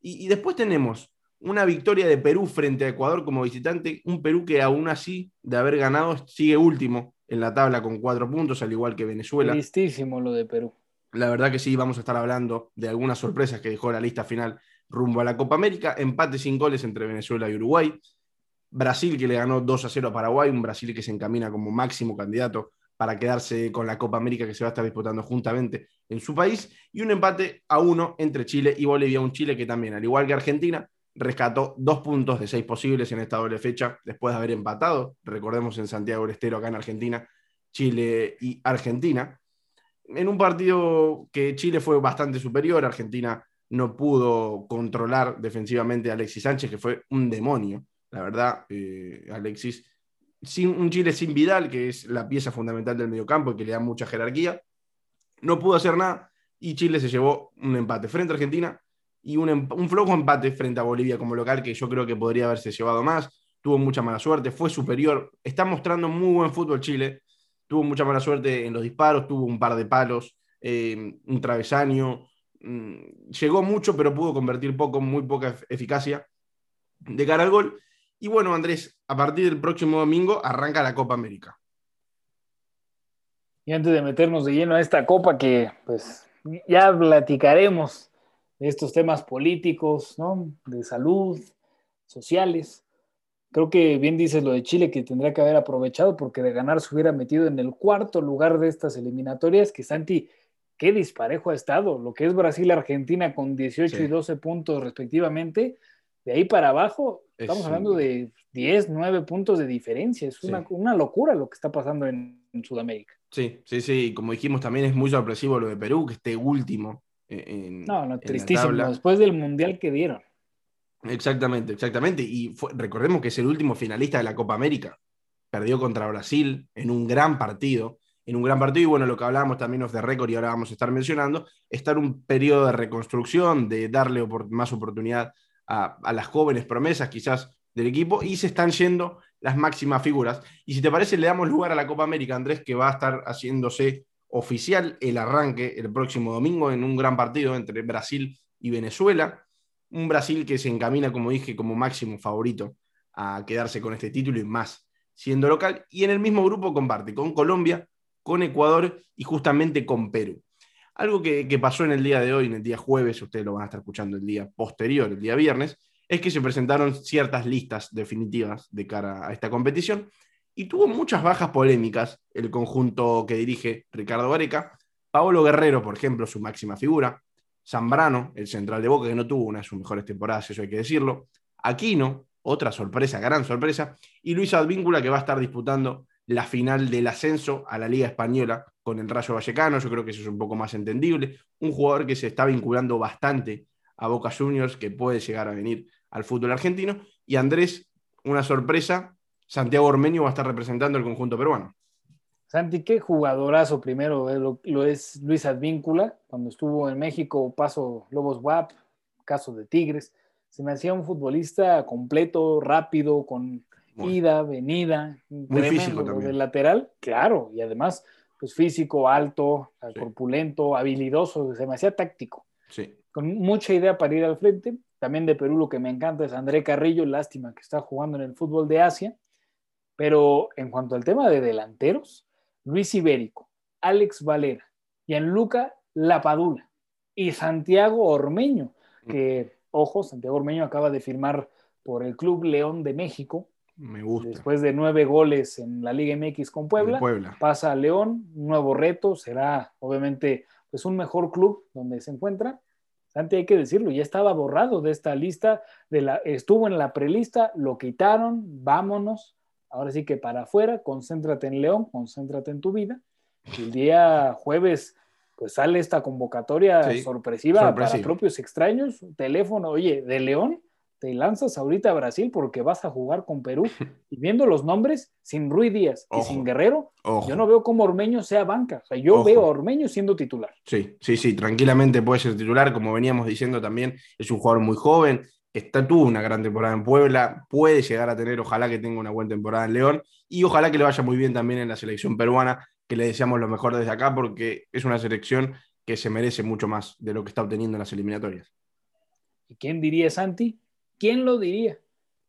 Y, y después tenemos una victoria de Perú frente a Ecuador como visitante, un Perú que aún así, de haber ganado, sigue último en la tabla con cuatro puntos, al igual que Venezuela. Listísimo lo de Perú. La verdad que sí, vamos a estar hablando de algunas sorpresas que dejó la lista final rumbo a la Copa América. Empate sin goles entre Venezuela y Uruguay. Brasil que le ganó 2 a 0 a Paraguay, un Brasil que se encamina como máximo candidato para quedarse con la Copa América que se va a estar disputando juntamente en su país. Y un empate a uno entre Chile y Bolivia, un Chile que también, al igual que Argentina, rescató dos puntos de seis posibles en esta doble fecha después de haber empatado, recordemos en Santiago del Estero, acá en Argentina, Chile y Argentina, en un partido que Chile fue bastante superior, Argentina no pudo controlar defensivamente a Alexis Sánchez, que fue un demonio, la verdad, eh, Alexis, sin, un Chile sin Vidal, que es la pieza fundamental del mediocampo y que le da mucha jerarquía, no pudo hacer nada y Chile se llevó un empate frente a Argentina y un, un, flojo empate frente a Bolivia como local que yo creo que podría haberse llevado más. Tuvo mucha mala suerte, fue superior. Está mostrando muy buen fútbol Chile. Tuvo mucha mala suerte en los disparos, tuvo un par de palos, eh, un travesaño. Mm, llegó mucho, pero pudo convertir poco, muy poca eficacia de cara al gol. Y bueno, Andrés, a partir del próximo domingo arranca la Copa América. Y antes de meternos de lleno a esta copa que pues ya platicaremos estos temas políticos, ¿no? de salud, sociales. Creo que bien dices lo de Chile que tendría que haber aprovechado porque de ganar se hubiera metido en el cuarto lugar de estas eliminatorias, que Santi, qué disparejo ha estado, lo que es Brasil-Argentina con 18 y 12 puntos respectivamente, de ahí para abajo estamos hablando de 10, 9 puntos de diferencia, es una, una locura lo que está pasando en, en Sudamérica. Sí, sí, sí, como dijimos también es muy sorpresivo lo de Perú, que esté último no, no, tristísimo. Después del mundial que dieron. Exactamente, exactamente. Y recordemos que es el último finalista de la Copa América. Perdió contra Brasil en un gran partido. En un gran partido, y bueno, lo que hablábamos también of the record y ahora vamos a estar mencionando, estar un periodo de reconstrucción, de darle más oportunidad a, las jóvenes promesas, quizás del equipo, y se están yendo las máximas figuras. Y si te parece, le damos lugar a la Copa América, Andrés, que va a estar haciéndose oficial el arranque el próximo domingo en un gran partido entre Brasil y Venezuela. Un Brasil que se encamina, como dije, como máximo favorito a quedarse con este título y más siendo local. Y en el mismo grupo comparte con Colombia, con Ecuador y justamente con Perú. Algo que, pasó en el día de hoy, en el día jueves, ustedes lo van a estar escuchando el día posterior, el día viernes, es que se presentaron ciertas listas definitivas de cara a esta competición y tuvo muchas bajas polémicas el conjunto que dirige Ricardo Gareca. Paolo Guerrero, por ejemplo, su máxima figura. Zambrano, el central de Boca, que no tuvo una de sus mejores temporadas, eso hay que decirlo. Aquino, otra sorpresa, gran sorpresa. Y Luis Advíncula, que va a estar disputando la final del ascenso a la Liga Española con el Rayo Vallecano. Yo creo que eso es un poco más entendible. Un jugador que se está vinculando bastante a Boca Juniors, que puede llegar a venir al fútbol argentino. Y Andrés, una sorpresa, Santiago Ormeño va a estar representando el conjunto peruano. Santi, qué jugadorazo primero eh, lo, es Luis Advíncula. Cuando estuvo en México, paso Lobos WAP, caso de Tigres. Se me hacía un futbolista completo, rápido, con ida, venida, muy físico también. del lateral, claro, y además, pues físico, alto, corpulento, habilidoso, demasiado táctico. Sí. Con mucha idea para ir al frente. También de Perú lo que me encanta es André Carrillo, lástima que está jugando en el fútbol de Asia. Pero en cuanto al tema de delanteros, Luis Ibérico, Alex Valera, Gianluca Lapadula y Santiago Ormeño, mm. que, ojo, Santiago Ormeño acaba de firmar por el Club León de México. Me gusta. Después de nueve goles en la Liga MX con Puebla, pasa a León, un nuevo reto, será obviamente pues un mejor club donde se encuentra. Santi, hay que decirlo, ya estaba borrado de esta lista, de la, estuvo en la prelista, lo quitaron, vámonos, ahora sí que para afuera, concéntrate en León, concéntrate en tu vida. El día jueves pues sale esta convocatoria sorpresiva, para propios extraños, teléfono, oye, de León, te lanzas ahorita a Brasil porque vas a jugar con Perú. Y viendo los nombres, sin Rui Díaz y sin Guerrero, yo no veo cómo Ormeño sea banca. O sea, yo veo a Ormeño siendo titular. Sí, sí, sí, tranquilamente puede ser titular, como veníamos diciendo también, es un jugador muy joven, está, tuvo una gran temporada en Puebla, puede llegar a tener, ojalá que tenga una buena temporada en León, y ojalá que le vaya muy bien también en la selección peruana, que le deseamos lo mejor desde acá, porque es una selección que se merece mucho más de lo que está obteniendo en las eliminatorias. ¿Y quién diría Santi? ¿Quién lo diría?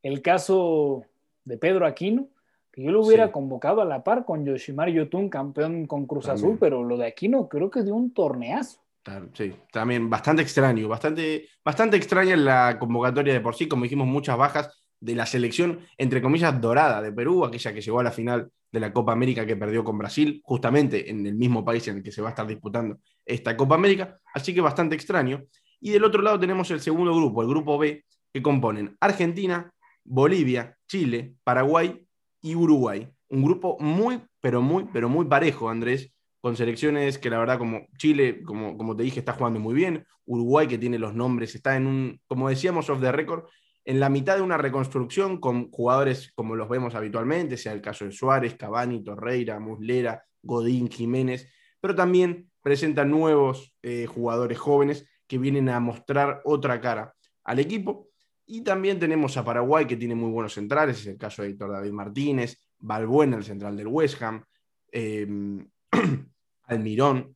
El caso de Pedro Aquino, que yo lo hubiera convocado a la par con Yoshimar Yotun, campeón con Cruz Azul, pero lo de Aquino creo que de un torneazo. Sí, también bastante extraño, bastante, bastante extraña la convocatoria de por sí, como dijimos, muchas bajas de la selección, entre comillas, dorada de Perú, aquella que llegó a la final de la Copa América que perdió con Brasil, justamente en el mismo país en el que se va a estar disputando esta Copa América, así que bastante extraño. Y del otro lado tenemos el segundo grupo, el grupo B, que componen Argentina, Bolivia, Chile, Paraguay y Uruguay. Un grupo muy, pero muy, pero muy parejo, Andrés, con selecciones que la verdad como Chile, como, como te dije, está jugando muy bien, Uruguay que tiene los nombres, está en un, como decíamos, off the record, en la mitad de una reconstrucción con jugadores como los vemos habitualmente, sea el caso de Suárez, Cavani, Torreira, Muslera, Godín, Jiménez, pero también presenta nuevos eh, jugadores jóvenes que vienen a mostrar otra cara al equipo y también tenemos a Paraguay, que tiene muy buenos centrales, es el caso de Héctor David Martínez, Balbuena, el central del West Ham, em, Almirón,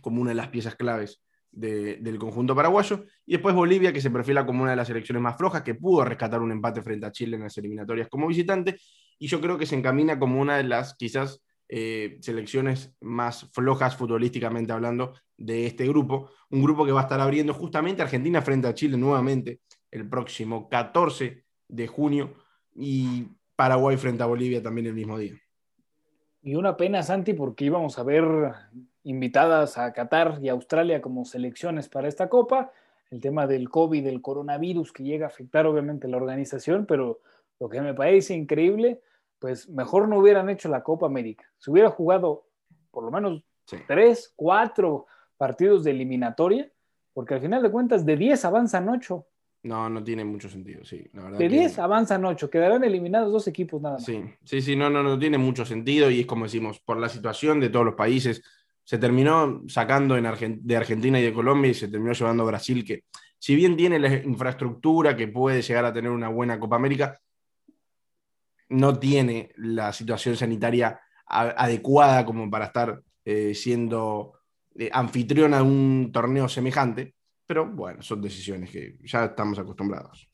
como una de las piezas claves del conjunto paraguayo, y después Bolivia, que se perfila como una de las selecciones más flojas, que pudo rescatar un empate frente a Chile en las eliminatorias como visitante, y yo creo que se encamina como una de las quizás eh, selecciones más flojas futbolísticamente hablando de este grupo, un grupo que va a estar abriendo justamente Argentina frente a Chile nuevamente el próximo 14 de junio y Paraguay frente a Bolivia también el mismo día. Y una pena, Santi, porque íbamos a ver invitadas a Qatar y Australia como selecciones para esta Copa. El tema del COVID, del coronavirus que llega a afectar obviamente la organización, pero lo que me parece increíble, pues mejor no hubieran hecho la Copa América. Se hubiera jugado por lo menos tres, cuatro partidos de eliminatoria, porque al final de cuentas de 10 avanzan 8. No, no tiene mucho sentido, sí. de 10 avanzan 8, quedarán eliminados dos equipos nada más. Sí, sí, sí, no, no, no tiene mucho sentido y es como decimos, por la situación de todos los países, se terminó sacando en de Argentina y de Colombia y se terminó llevando a Brasil, que si bien tiene la infraestructura que puede llegar a tener una buena Copa América, no tiene la situación sanitaria adecuada como para estar eh, siendo eh, anfitriona de un torneo semejante. Pero bueno, son decisiones que ya estamos acostumbrados.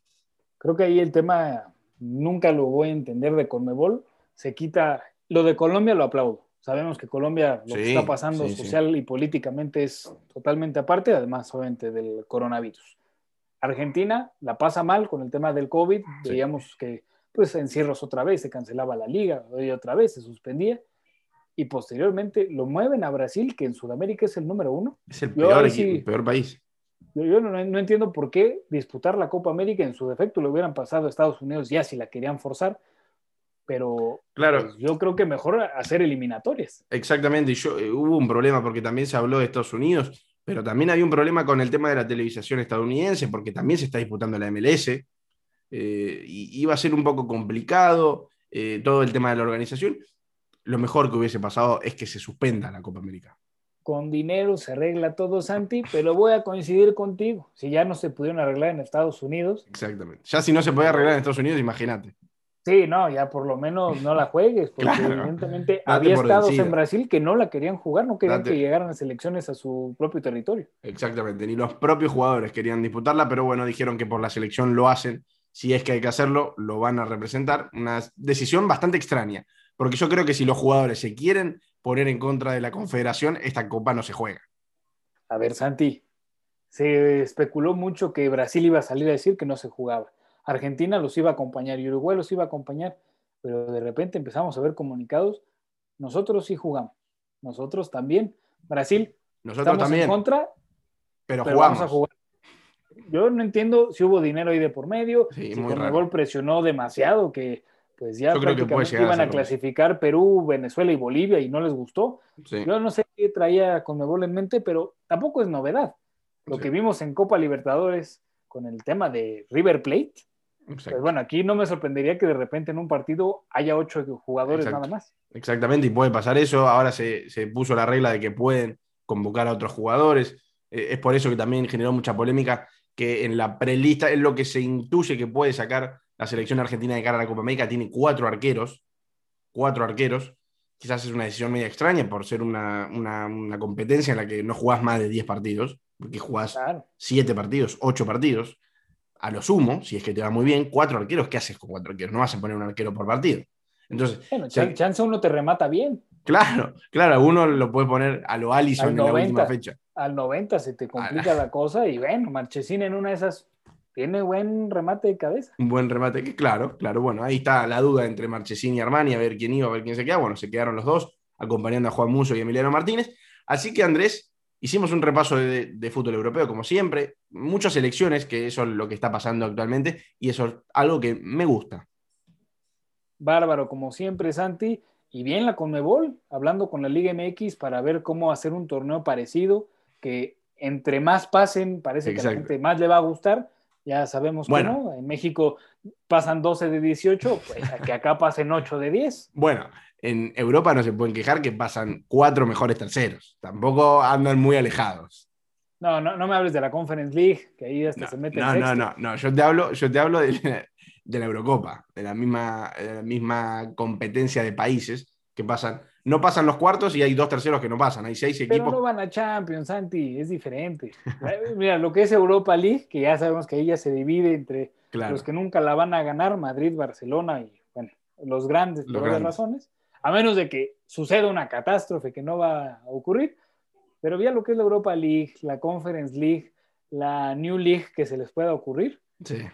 Creo que ahí el tema nunca lo voy a entender de Conmebol. Se quita, lo de Colombia lo aplaudo. Sabemos que Colombia lo que está pasando social y políticamente es totalmente aparte, además obviamente del coronavirus. Argentina la pasa mal con el tema del COVID. Veíamos que pues encierros otra vez, se cancelaba la liga, hoy otra vez se suspendía y posteriormente lo mueven a Brasil, que en Sudamérica es el número uno. Es el peor, el peor país. Yo, no, entiendo por qué disputar la Copa América en su defecto lo hubieran pasado a Estados Unidos ya si la querían forzar, pero claro. Pues, yo creo que mejor hacer eliminatorias. Exactamente, y yo, eh, hubo un problema porque también se habló de Estados Unidos, pero también había un problema con el tema de la televisación estadounidense porque también se está disputando la MLS eh, y iba a ser un poco complicado eh, todo el tema de la organización. Lo mejor que hubiese pasado es que se suspenda la Copa América con dinero se arregla todo, Santi, pero voy a coincidir contigo. Si ya no se pudieron arreglar en Estados Unidos. Exactamente. Ya si no se puede arreglar en Estados Unidos, imagínate. Sí, no, ya por lo menos no la juegues, porque evidentemente había estados en Brasil que no la querían jugar, no querían que llegaran las elecciones a su propio territorio. Exactamente, ni los propios jugadores querían disputarla, pero bueno, dijeron que por la selección lo hacen, si es que hay que hacerlo, lo van a representar. Una decisión bastante extraña, porque yo creo que si los jugadores se quieren poner en contra de la confederación, esta copa no se juega. A ver, Santi, se especuló mucho que Brasil iba a salir a decir que no se jugaba Argentina los iba a acompañar y Uruguay los iba a acompañar, pero de repente empezamos a ver comunicados, nosotros sí jugamos, nosotros también, Brasil, nosotros también. en contra, pero, jugamos. a jugar. Yo no entiendo si hubo dinero ahí de por medio, si Conmebol presionó demasiado, que pues ya prácticamente iban a, clasificar Perú, Venezuela y Bolivia y no les gustó. Yo no sé qué traía Conmebol en mente, pero tampoco es novedad. Lo que vimos en Copa Libertadores con el tema de River Plate, pues bueno, aquí no me sorprendería que de repente en un partido haya ocho jugadores nada más. Exactamente, y puede pasar eso. Ahora se, puso la regla de que pueden convocar a otros jugadores. Eh, es por eso que también generó mucha polémica que en la prelista es lo que se intuye que puede sacar la selección argentina de cara a la Copa América. Tiene cuatro arqueros, cuatro arqueros. Quizás es una decisión media extraña por ser una, competencia en la que no jugás más de 10 partidos, porque jugás 7 partidos, 8 partidos a lo sumo, si es que te va muy bien, cuatro arqueros, ¿qué haces con cuatro arqueros? No vas a poner un arquero por partido. Entonces, bueno, chance uno te remata bien. Claro, claro, uno lo puede poner a lo Allison en la última fecha. Al 90 se te complica la cosa y bueno, Marchesín en una de esas tiene buen remate de cabeza. Un buen remate, que claro, claro, bueno, ahí está la duda entre Marchesín y Armani, a ver quién iba, a ver quién se queda. Bueno, se quedaron los dos, acompañando a Juan Muso y Emiliano Martínez. Así que Andrés, Hicimos un repaso de, fútbol europeo, como siempre, muchas elecciones, que eso es lo que está pasando actualmente, y eso es algo que me gusta. Bárbaro, como siempre, Santi. Y bien la Conmebol, hablando con la Liga MX para ver cómo hacer un torneo parecido, que entre más pasen, parece que a la gente más le va a gustar. Ya sabemos que no. En México pasan 12 de 18, pues que acá pasen 8 de 10. Bueno, en Europa no se pueden quejar que pasan cuatro mejores terceros. Tampoco andan muy alejados. No, no, no me hables de la Conference League, que ahí hasta se mete. No, no, no, no. Yo te hablo, yo te hablo de, la Eurocopa, de la, misma, la misma competencia de países que pasan. No pasan los cuartos y hay dos terceros que no pasan. Hay seis equipos. Pero no van a Champions, Santi, es diferente. Mira, lo que es Europa League, que ya sabemos que ahí ya se divide entre los que nunca la van a ganar, Madrid, Barcelona y, bueno, los grandes por otras razones a menos de que suceda una catástrofe que no va a ocurrir. Pero ya lo que es la Europa League, la Conference League, la New League que se les pueda ocurrir,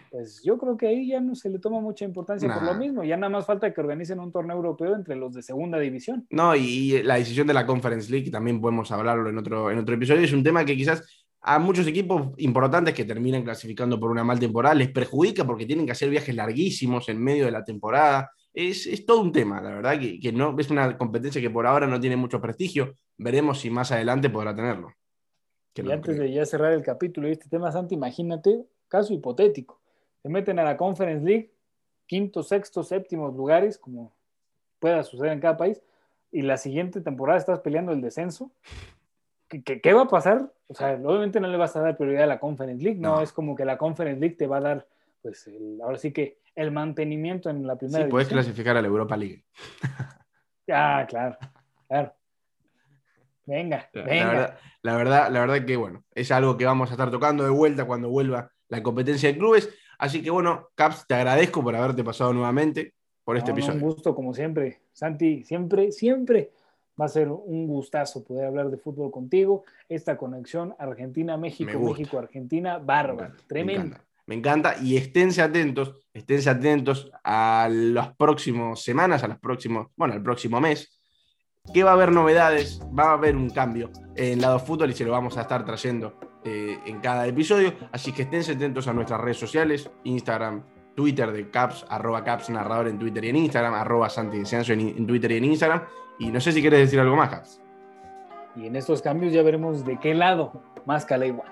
pues yo creo que ahí ya no se le toma mucha importancia por lo mismo. Ya nada más falta que organicen un torneo europeo entre los de segunda división. No, y la decisión de la Conference League, también podemos hablarlo en otro, en otro episodio, es un tema que quizás a muchos equipos importantes que terminan clasificando por una mal temporada les perjudica porque tienen que hacer viajes larguísimos en medio de la temporada es, todo un tema, la verdad, que, no, es una competencia que por ahora no tiene mucho prestigio. Veremos si más adelante podrá tenerlo. y antes de ya cerrar el capítulo de este tema, Santi, imagínate, caso hipotético. Se meten a la Conference League, quinto, sexto, séptimos lugares, como pueda suceder en cada país, y la siguiente temporada estás peleando el descenso. ¿Qué, va a pasar? O sea, obviamente no le vas a dar prioridad a la Conference League, no, es como que la Conference League te va a dar, pues, ahora sí que el mantenimiento en la primera. Sí, puedes clasificar a la Europa League. Ah, claro, claro. Venga, la, venga. verdad, la verdad, la verdad que bueno, es algo que vamos a estar tocando de vuelta cuando vuelva la competencia de clubes. Así que bueno, Caps, te agradezco por haberte pasado nuevamente por este episodio. un gusto, como siempre. Santi, siempre, siempre va a ser un gustazo poder hablar de fútbol contigo. Esta conexión Argentina-México, México-Argentina, bárbaro, tremendo. Me encanta y esténse atentos, esténse atentos a las próximas semanas, a los próximos, bueno, al próximo mes, que va a haber novedades, va a haber un cambio en lado fútbol y se lo vamos a estar trayendo eh, en cada episodio. Así que esténse atentos a nuestras redes sociales, Instagram, Twitter de Caps, arroba Caps Narrador en Twitter y en Instagram, arroba Santi en, en Twitter y en Instagram. Y no sé si quieres decir algo más, Caps. Y en estos cambios ya veremos de qué lado más cala igual.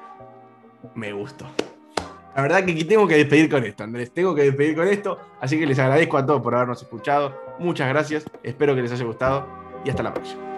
Me gustó. La verdad que tengo que despedir con esto, Andrés. Tengo que despedir con esto. Así que les agradezco a todos por habernos escuchado. Muchas gracias. Espero que les haya gustado y hasta la próxima.